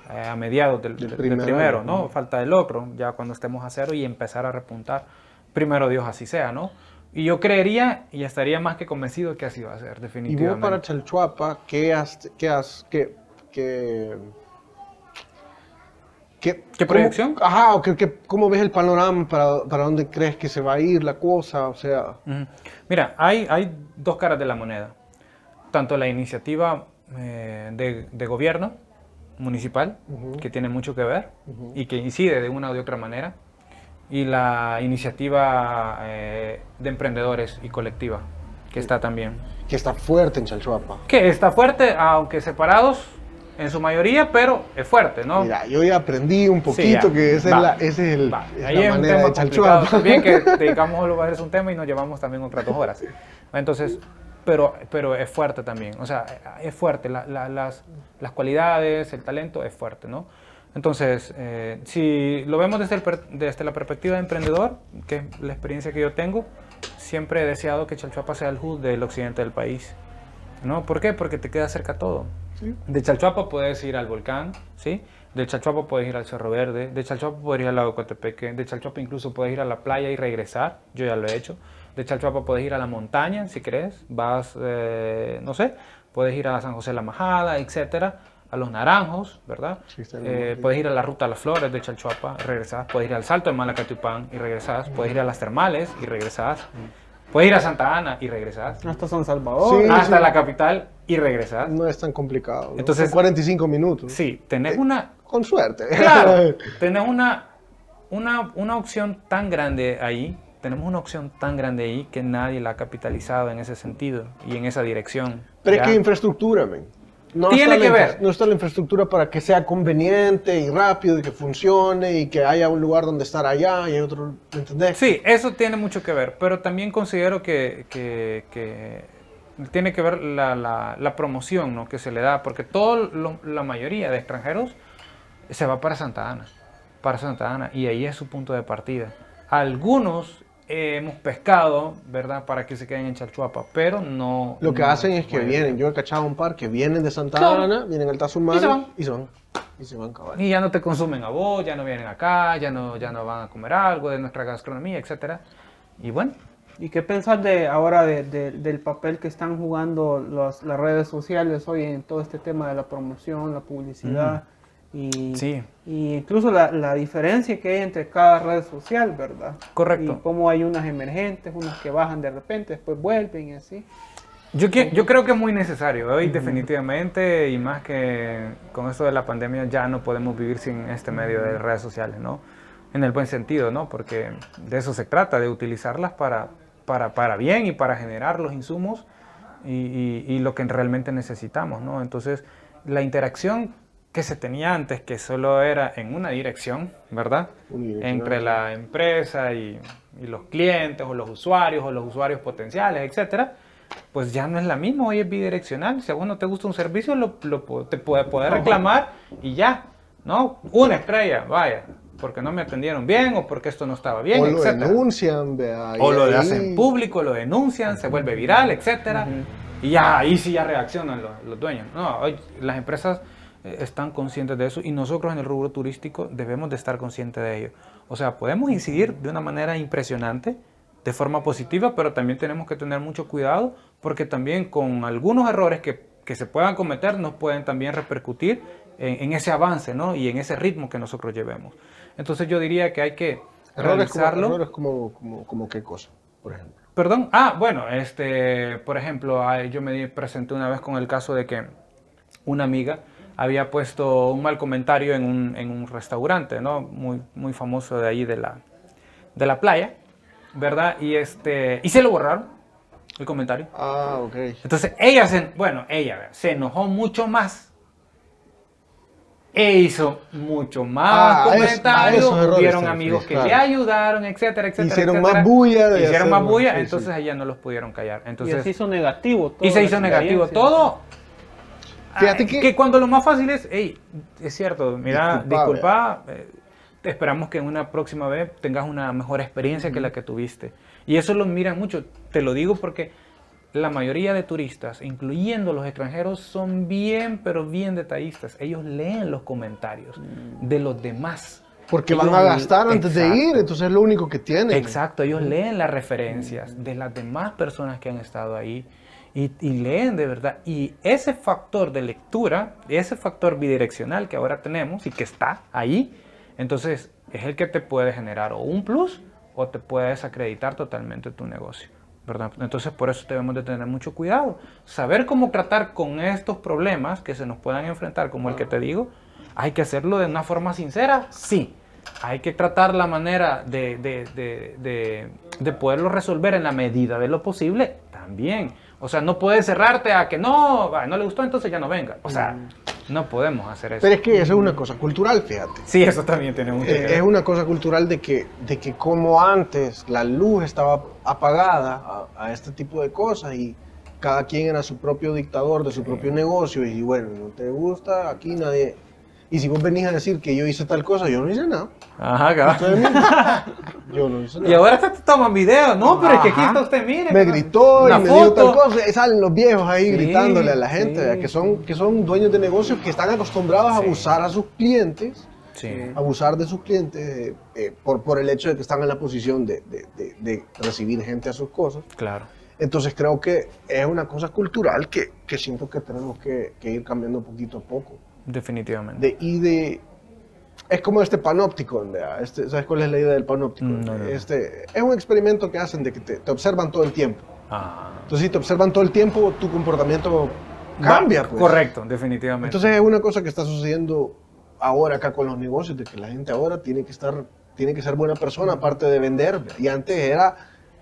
eh, a mediados del, Del del primer primero, ¿no? ¿no? Falta el otro, ya cuando estemos a cero y empezar a repuntar. Primero Dios así sea, ¿no? Y yo creería y estaría más que convencido que así va a ser, Y definitivamente. vos para Chalchuapa, ¿qué has, qué has, qué, qué, qué, ¿Qué cómo- proyección? ajá, o qué, qué- cómo ves el panorama, para, para dónde crees que se va a ir la cosa, o sea, Ujú. Mira, hay, hay dos caras de la moneda. Tanto la iniciativa eh, de, de gobierno municipal, que tiene mucho que ver y que incide de una u otra manera, y la iniciativa eh, de emprendedores y colectiva, que está también. que está fuerte en Chalchuapa. Que está fuerte, aunque separados en su mayoría, pero es fuerte, ¿no? Mira, yo ya aprendí un Sí, poquito ya. que esa Va. es la, ese es el, es Ahí la es un manera tema de Chalchuapa. también que dedicamos a es un tema y nos llevamos también otras dos horas. Entonces, pero, pero es fuerte también, o sea, es fuerte, la- la- las, las cualidades, el talento es fuerte, ¿no? Entonces, eh, si lo vemos desde, el desde la perspectiva de emprendedor, que es la experiencia que yo tengo, siempre he deseado que Chalchuapa sea el HUD del occidente del país. ¿No? ¿Por qué? Porque te queda cerca todo. Sí. De Chalchuapa puedes ir al volcán, ¿sí? De Chalchuapa puedes ir al Cerro Verde, de Chalchuapa puedes ir al lago Cotepeque, de Chalchuapa incluso puedes ir a la playa y regresar, yo ya lo he hecho. De Chalchuapa puedes ir a la montaña, si querés, vas, eh, no sé, puedes ir a San José de la Majada, etcétera, a los Naranjos, ¿verdad? Sí, Eh, puedes ir a la Ruta de las Flores de Chalchuapa, regresás, puedes ir al Salto de Malacatupán y regresás, puedes ir a las Termales y regresás, puedes ir a Santa Ana y regresás, Hasta San Salvador. Sí. hasta la capital y regresás. No es tan complicado. ¿no? Entonces- Son 45 minutos. Sí, tenés una, Con suerte. claro, tenés una, una, una opción tan grande ahí, tenemos una opción tan grande ahí que nadie la ha capitalizado en ese sentido y en esa dirección. Pero es que infraestructura, men. No Tiene que ver. No está la infraestructura para que sea conveniente y rápido y que funcione y que haya un lugar donde estar allá y otro, ¿me entendés? Sí, eso tiene mucho que ver, pero también considero que, que- que tiene que ver la, la- la promoción ¿no? que se le da, porque todo lo- la mayoría de extranjeros se va para Santa Ana, para Santa Ana, y ahí es su punto de partida. Algunos eh, hemos pescado, ¿verdad?, para que se queden en Chalchuapa, pero no... Lo que no hacen es que pueden. vienen, yo he cachado un par que vienen de Santa Claro. Ana, vienen al Tazumán Y se van. y se van. Y se van, cabal. Y ya no te consumen a vos, ya no vienen acá, ya no, ya no van a comer algo de nuestra gastronomía, etcétera. Y bueno, ¿Y qué pensás de ahora de- de- del papel que están jugando los- las redes sociales hoy en todo este tema de la promoción, la publicidad y, Sí. y incluso la, la diferencia que hay entre cada red social, ¿verdad? Correcto. Y cómo hay unas emergentes, unas que bajan de repente, después vuelven y así. Yo, creo que es muy necesario hoy definitivamente y más que con esto de la pandemia ya no podemos vivir sin este medio de redes sociales, ¿no? En el buen sentido, ¿no? Porque de eso se trata, de utilizarlas para, para, para bien y para generar los insumos y, y- y lo que realmente necesitamos, ¿no? Entonces, la interacción que se tenía antes, que solo era en una dirección, ¿verdad? Entre la empresa y, y los clientes o los usuarios o los usuarios potenciales, etcétera, pues ya no es la misma, hoy es bidireccional. Si a vos no te gusta un servicio, lo, te puede poder reclamar y ya, ¿no? Una estrella, vaya, porque no me atendieron bien o porque esto no estaba bien, o lo denuncian, vea. O lo ahí- hacen público, lo denuncian, se vuelve viral, etcétera. Y ya ahí sí ya reaccionan los, los dueños. No, hoy las empresas están conscientes de eso y nosotros en el rubro turístico debemos de estar conscientes de ello. O sea, podemos incidir de una manera impresionante, de forma positiva, pero también tenemos que tener mucho cuidado porque también con algunos errores que, que se puedan cometer nos pueden también repercutir en, en, ese avance ¿no? y en ese ritmo que nosotros llevemos. Entonces yo diría que hay que errores realizarlo. Como, errores como, como, como qué cosa, por ejemplo. Perdón, ah, bueno, este, por ejemplo, yo me presenté una vez con el caso de que una amiga había puesto un mal comentario en un, en un restaurante, ¿no? Muy, muy famoso de ahí de la, de la playa, ¿verdad? Y, este, y se lo borraron, el comentario. Ah, ok. Entonces ella, se, bueno, ella se enojó mucho más e hizo mucho más ah, comentarios, tuvieron amigos que le ayudaron, etcétera, etcétera. Hicieron más bulla. Hicieron más bulla, entonces ella no los pudieron callar. Entonces, y se hizo negativo todo. Y se hizo negativo todo. Fíjate que, que, cuando lo más fácil es, hey, es cierto, mira, disculpa, eh, esperamos que en una próxima vez tengas una mejor experiencia que la que tuviste. Y eso lo miran mucho, te lo digo porque la mayoría de turistas, incluyendo los extranjeros, son bien, pero bien detallistas. Ellos leen los comentarios de los demás. Porque van a gastar antes de ir, entonces es lo único que tienen. Exacto, ellos leen las referencias de las demás personas que han estado ahí y, y, leen de verdad. Y ese factor de lectura, ese factor bidireccional que ahora tenemos y que está ahí, entonces es el que te puede generar o un plus o te puede desacreditar totalmente tu negocio. Entonces por eso debemos de tener mucho cuidado. Saber cómo tratar con estos problemas que se nos puedan enfrentar, como el que te digo, hay que hacerlo de una forma sincera, sí. Hay que tratar la manera de, de, de poderlo resolver en la medida de lo posible también. O sea, no puedes cerrarte a que no, no le gustó, entonces ya no venga. O sea, mm. no podemos hacer eso. Pero es que eso es una cosa cultural, fíjate. Sí, eso también tiene mucho eh, Es una cosa cultural de que, de que como antes la luz estaba apagada a, este tipo de cosas y cada quien era su propio dictador de su propio negocio y bueno, no te gusta, aquí nadie y si vos venís a decir que yo hice tal cosa, yo no hice nada. Ajá, cabrón. Yo no hice nada. Y ahora te toman video. No, pero es que aquí está usted, mire. Me gritó y me dijo tal cosa. Y salen los viejos ahí gritándole a la gente, que, son, que son dueños de negocios que están acostumbrados a abusar a sus clientes. Sí. Abusar de sus clientes eh, eh, por, por el hecho de que están en la posición de, de, de, recibir gente a sus cosas. Claro. Entonces creo que es una cosa cultural que, que siento que tenemos que, que ir cambiando poquito a poco. Definitivamente. De, y de, es como este panóptico, este, ¿sabes cuál es la idea del panóptico? Mm, este, es un experimento que hacen de que te, observan todo el tiempo. Ah. Entonces, si te observan todo el tiempo, tu comportamiento cambia. Pues. Correcto, definitivamente. Entonces, es una cosa que está sucediendo ahora acá con los negocios, de que la gente ahora tiene que estar, tiene que ser buena persona, aparte de vender. Y antes era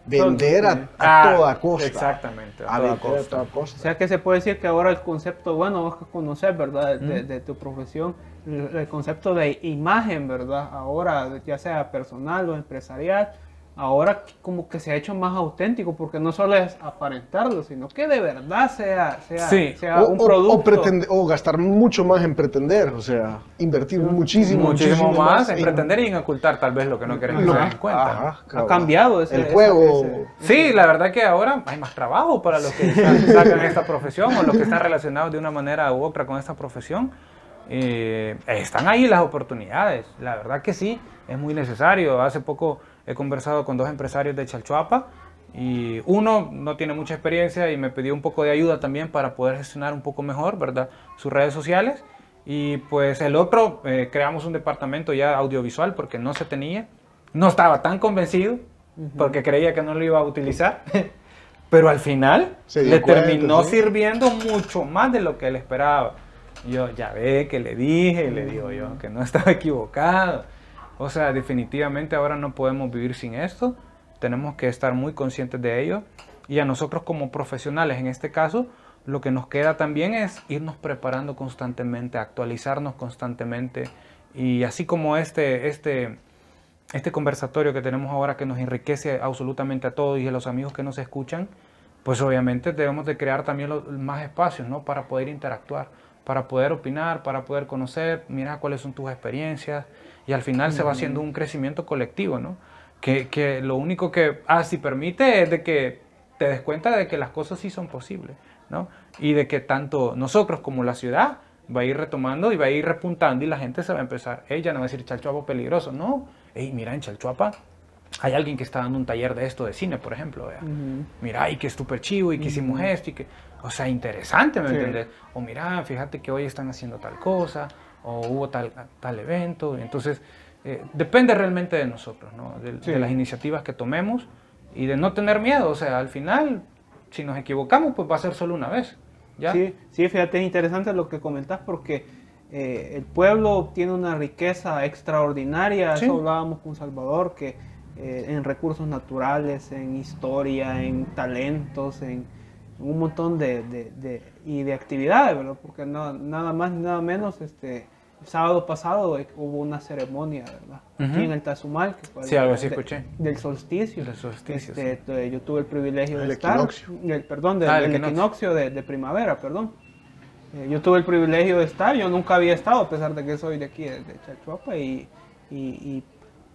vender a, ah, toda costa. Exactamente, a, toda, costa. O sea que se puede decir que ahora el concepto, bueno, vos que conocer, ¿verdad? De, tu profesión, el, concepto de imagen, ¿verdad? Ahora, ya sea personal o empresarial, ahora como que se ha hecho más auténtico porque no solo es aparentarlo, sino que de verdad sea, sea, un producto. O, gastar mucho más en pretender, o sea, invertir muchísimo, muchísimo, más, en, pretender y en ocultar tal vez lo que no queremos tener en cuenta. ha cambiado ese, el juego. sí, la verdad que ahora hay más trabajo para los que sacan esta profesión o los que están relacionados de una manera u otra con esta profesión. Eh, están ahí las oportunidades, la verdad que sí, es muy necesario. Hace poco he conversado con dos empresarios de Chalchuapa y uno no tiene mucha experiencia y me pidió un poco de ayuda también para poder gestionar un poco mejor, ¿verdad? Sus redes sociales. Y pues el otro, eh, creamos un departamento ya audiovisual porque no se tenía. No estaba tan convencido porque creía que no lo iba a utilizar. Pero al final le terminó sirviendo mucho más de lo que él esperaba. Yo ya ve que le dije, le digo yo que no estaba equivocado. O sea, definitivamente ahora no podemos vivir sin esto. Tenemos que estar muy conscientes de ello. Y a nosotros como profesionales, en este caso, lo que nos queda también es irnos preparando constantemente, actualizarnos constantemente. Y así como este, este, este conversatorio que tenemos ahora que nos enriquece absolutamente a todos y a los amigos que nos escuchan, pues obviamente debemos de crear también más espacios ¿no? para poder interactuar, para poder opinar, para poder conocer, mira cuáles son tus experiencias, y al final se va haciendo un crecimiento colectivo, ¿no? Que, que, lo único que así permite es de que te des cuenta de que las cosas sí son posibles, ¿no? Y de que tanto nosotros como la ciudad va a ir retomando y va a ir repuntando y la gente se va a empezar, ella no va a decir Chalchuapa peligroso, no, hey, mira, en Chalchuapa hay alguien que está dando un taller de esto de cine, por ejemplo. vea. Ujú. Mira, y que es súper chivo y que hicimos esto y que, o sea, interesante, ¿me Sí. entiendes? O mira, fíjate que hoy están haciendo tal cosa, o hubo tal, tal evento. Entonces, eh, depende realmente de nosotros, ¿no? De, Sí. de las iniciativas que tomemos y de no tener miedo. O sea, al final, si nos equivocamos, pues va a ser solo una vez. ¿ya? Sí, sí, fíjate, es interesante lo que comentas porque eh, el pueblo tiene una riqueza extraordinaria, Sí. eso hablábamos con Salvador, que eh, en recursos naturales, en historia, en talentos, en un montón de, de- de- y de actividades, ¿verdad? Porque no- nada más ni nada menos, este, el sábado pasado eh, hubo una ceremonia, ¿verdad? Aquí en el Tazumal, que fue Sí, el- algo así de- escuché. del solsticio. Del solsticio, Este, t- Yo tuve el privilegio El de estar, equinoccio. el- perdón, del, Ah, el equinoccio. equinoccio de, de primavera, perdón. Eh, yo tuve el privilegio de estar, yo nunca había estado, a pesar de que soy de aquí, de, de Chalchuapa, y, y- y,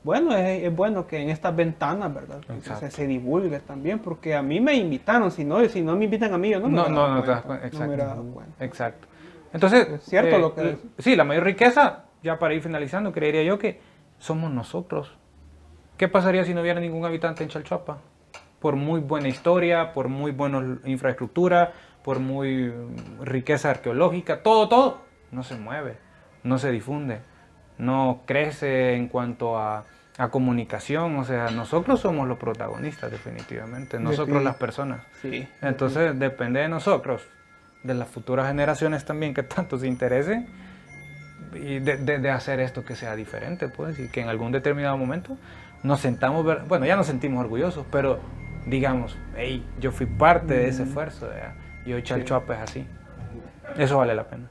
bueno, es, es bueno que en estas ventanas, ¿verdad? Se, se divulgue también, porque a mí me invitaron, si no, si no me invitan a mí, yo no me No, no, no no me Exacto. dado cuenta. Exacto. Entonces, Es cierto lo que l- dices. Sí, la mayor riqueza, ya para ir finalizando, creería yo que somos nosotros. ¿Qué pasaría si no hubiera ningún habitante en Chalchuapa? Por muy buena historia, por muy buena infraestructura, por muy riqueza arqueológica, todo, todo, no se mueve, no se difunde, no crece en cuanto a, a comunicación. O sea, nosotros somos los protagonistas definitivamente, nosotros Defini- las personas. Sí. Entonces depende de nosotros, de las futuras generaciones también que tanto se interesen y de, de- de hacer esto que sea diferente, pues, y que en algún determinado momento nos sentamos, ver- bueno, ya nos sentimos orgullosos, pero digamos, hey, yo fui parte de ese esfuerzo, ¿verdad? y hoy Chalchuapa es así. Eso vale la pena.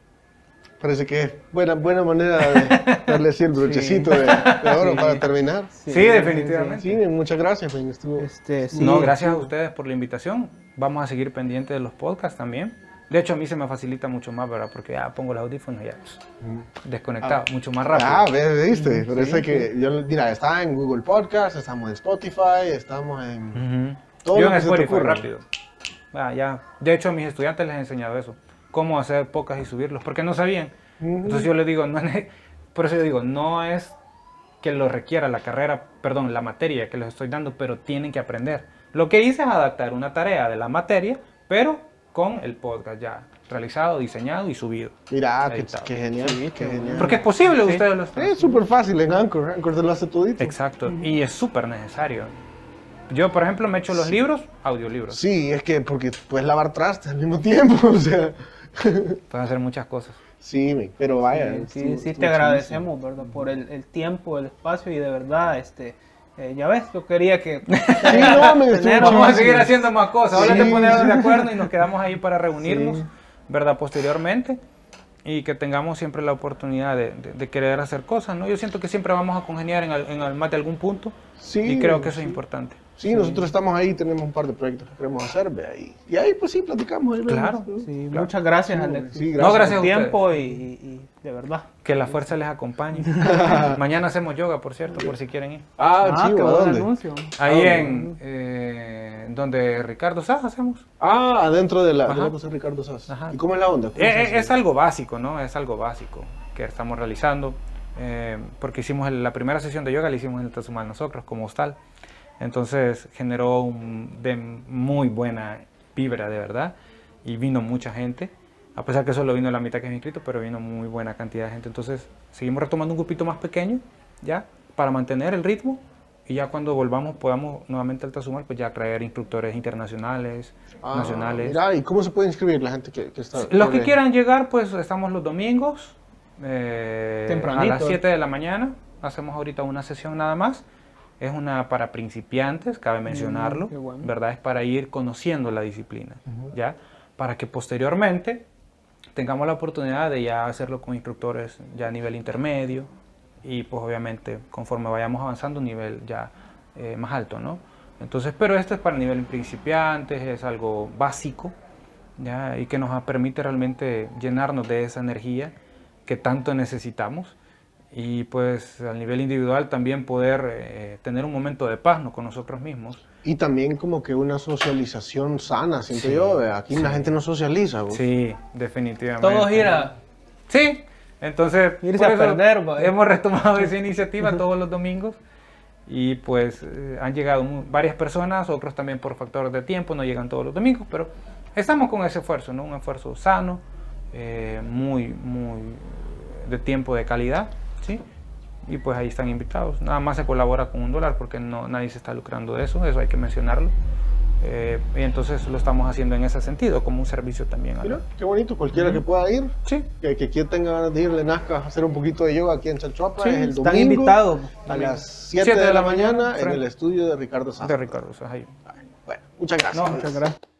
Parece que es buena, buena manera de darle así el brochecito de, de oro Sí. para terminar. Sí, definitivamente. Sí, muchas gracias, men, estuvo- Este, sí, no, gracias a ustedes por la invitación. Vamos a seguir pendientes de los podcasts también. De hecho, a mí se me facilita mucho más, ¿verdad? Porque ya pongo los audífonos y ya pues, desconectado, mucho más rápido. Ah, viste. Por eso es que, yo, mira, está en Google Podcast, estamos en Spotify, estamos en... Todo Yo lo en que se te Spotify rápido. Ah, ya. De hecho, a mis estudiantes les he enseñado eso. Cómo hacer podcasts y subirlos, porque no sabían. Entonces yo les digo, no es- por eso yo digo, no es que lo requiera la carrera, perdón, la materia que les estoy dando, pero tienen que aprender. Lo que hice es adaptar una tarea de la materia, pero con el podcast ya realizado, diseñado y subido. Mira, qué, Editado. qué genial, qué genial. Porque es posible, ustedes lo están Es súper fácil en Anchor, Anchor te lo hace todito. Exacto, y es súper necesario. Yo, por ejemplo, me echo los libros, audiolibros. Sí, es que porque puedes lavar trastes al mismo tiempo, o sea... Pueden hacer muchas cosas. Sí, pero vaya. Sí, sí, te agradecemos, ¿verdad? Por el, el tiempo, el espacio y de verdad, este, eh, ya ves, yo quería que... Sí, no, estuvo Tener- Vamos a seguir haciendo más cosas. Ahora Sí, te ponemos de acuerdo y nos quedamos ahí para reunirnos, Sí. ¿verdad? Posteriormente. Y que tengamos siempre la oportunidad de, de- de querer hacer cosas, ¿no? Yo siento que siempre vamos a congeniar en, al- en al- más de algún punto. Sí, y creo que eso es importante. Sí, nosotros estamos ahí, tenemos un par de proyectos que queremos hacer, ve ahí. Y ahí pues sí, platicamos. ahí Claro. ¿no? Sí, Claro. muchas gracias, Sí, Alex. sí, No, gracias por a el tiempo y, y- y de verdad. Que la fuerza les acompañe. Mañana hacemos yoga, por cierto, por si quieren ir. Ah, qué chivo, ¿a dónde? anuncio. Ahí Ah, en eh, donde Ricardo Saja hacemos. Ah, adentro de la, de Ajá. la cosa de Ricardo Sass. Ajá. ¿Y cómo es la onda? ¿Cómo Eh, eh, es algo básico, ¿no? Es algo básico que estamos realizando. eh, porque hicimos el- la primera sesión de yoga, la hicimos en el Tazumal nosotros, como hostal. Entonces generó un, de muy buena vibra, de verdad. Y vino mucha gente. A pesar que solo vino la mitad que es inscrito, pero vino muy buena cantidad de gente. Entonces seguimos retomando un grupito más pequeño, ¿ya? Para mantener el ritmo. Y ya cuando volvamos, podamos nuevamente al Tazumal, pues ya traer instructores internacionales, Ah, nacionales. Mira, ¿y cómo se puede inscribir la gente que, que está? Los que quieran llegar, pues estamos los domingos eh, a las 7 de la mañana. Hacemos ahorita una sesión nada más. Es una para principiantes, cabe mencionarlo, qué bueno. ¿verdad? Es para ir conociendo la disciplina, ¿ya? Para que posteriormente tengamos la oportunidad de ya hacerlo con instructores ya a nivel intermedio y pues obviamente conforme vayamos avanzando un nivel ya eh, más alto, ¿no? Entonces, pero esto es para nivel principiantes, es algo básico, ¿ya? Y que nos permite realmente llenarnos de esa energía que tanto necesitamos y pues al nivel individual también poder eh, tener un momento de paz ¿no? con nosotros mismos. Y también como que una socialización sana, siento Sí, yo. Aquí la gente no socializa. vos. Sí, definitivamente. Todos ir a... Sí, entonces Irse por a eso perder, hemos retomado esa iniciativa todos los domingos Y pues eh, han llegado varias personas, otros también por factores de tiempo, no llegan todos los domingos, pero estamos con ese esfuerzo, ¿no? Un esfuerzo sano, eh, muy, muy de tiempo de calidad, ¿sí? Y pues ahí están invitados. Nada más se colabora con un dólar porque no, nadie se está lucrando de eso, eso hay que mencionarlo. Eh, y entonces lo estamos haciendo en ese sentido, como un servicio también. la- Mira, qué bonito, cualquiera que pueda ir, Sí, que, que quien tenga ganas de ir, le nazca a hacer un poquito de yoga aquí en Chalchuapa, Sí, es el Están domingo invitados. a las 7 Siete de la mañana en frente- el estudio de Ricardo de Sánchez. Ricardo. o sea, ahí. Bueno, muchas gracias. Muchas gracias.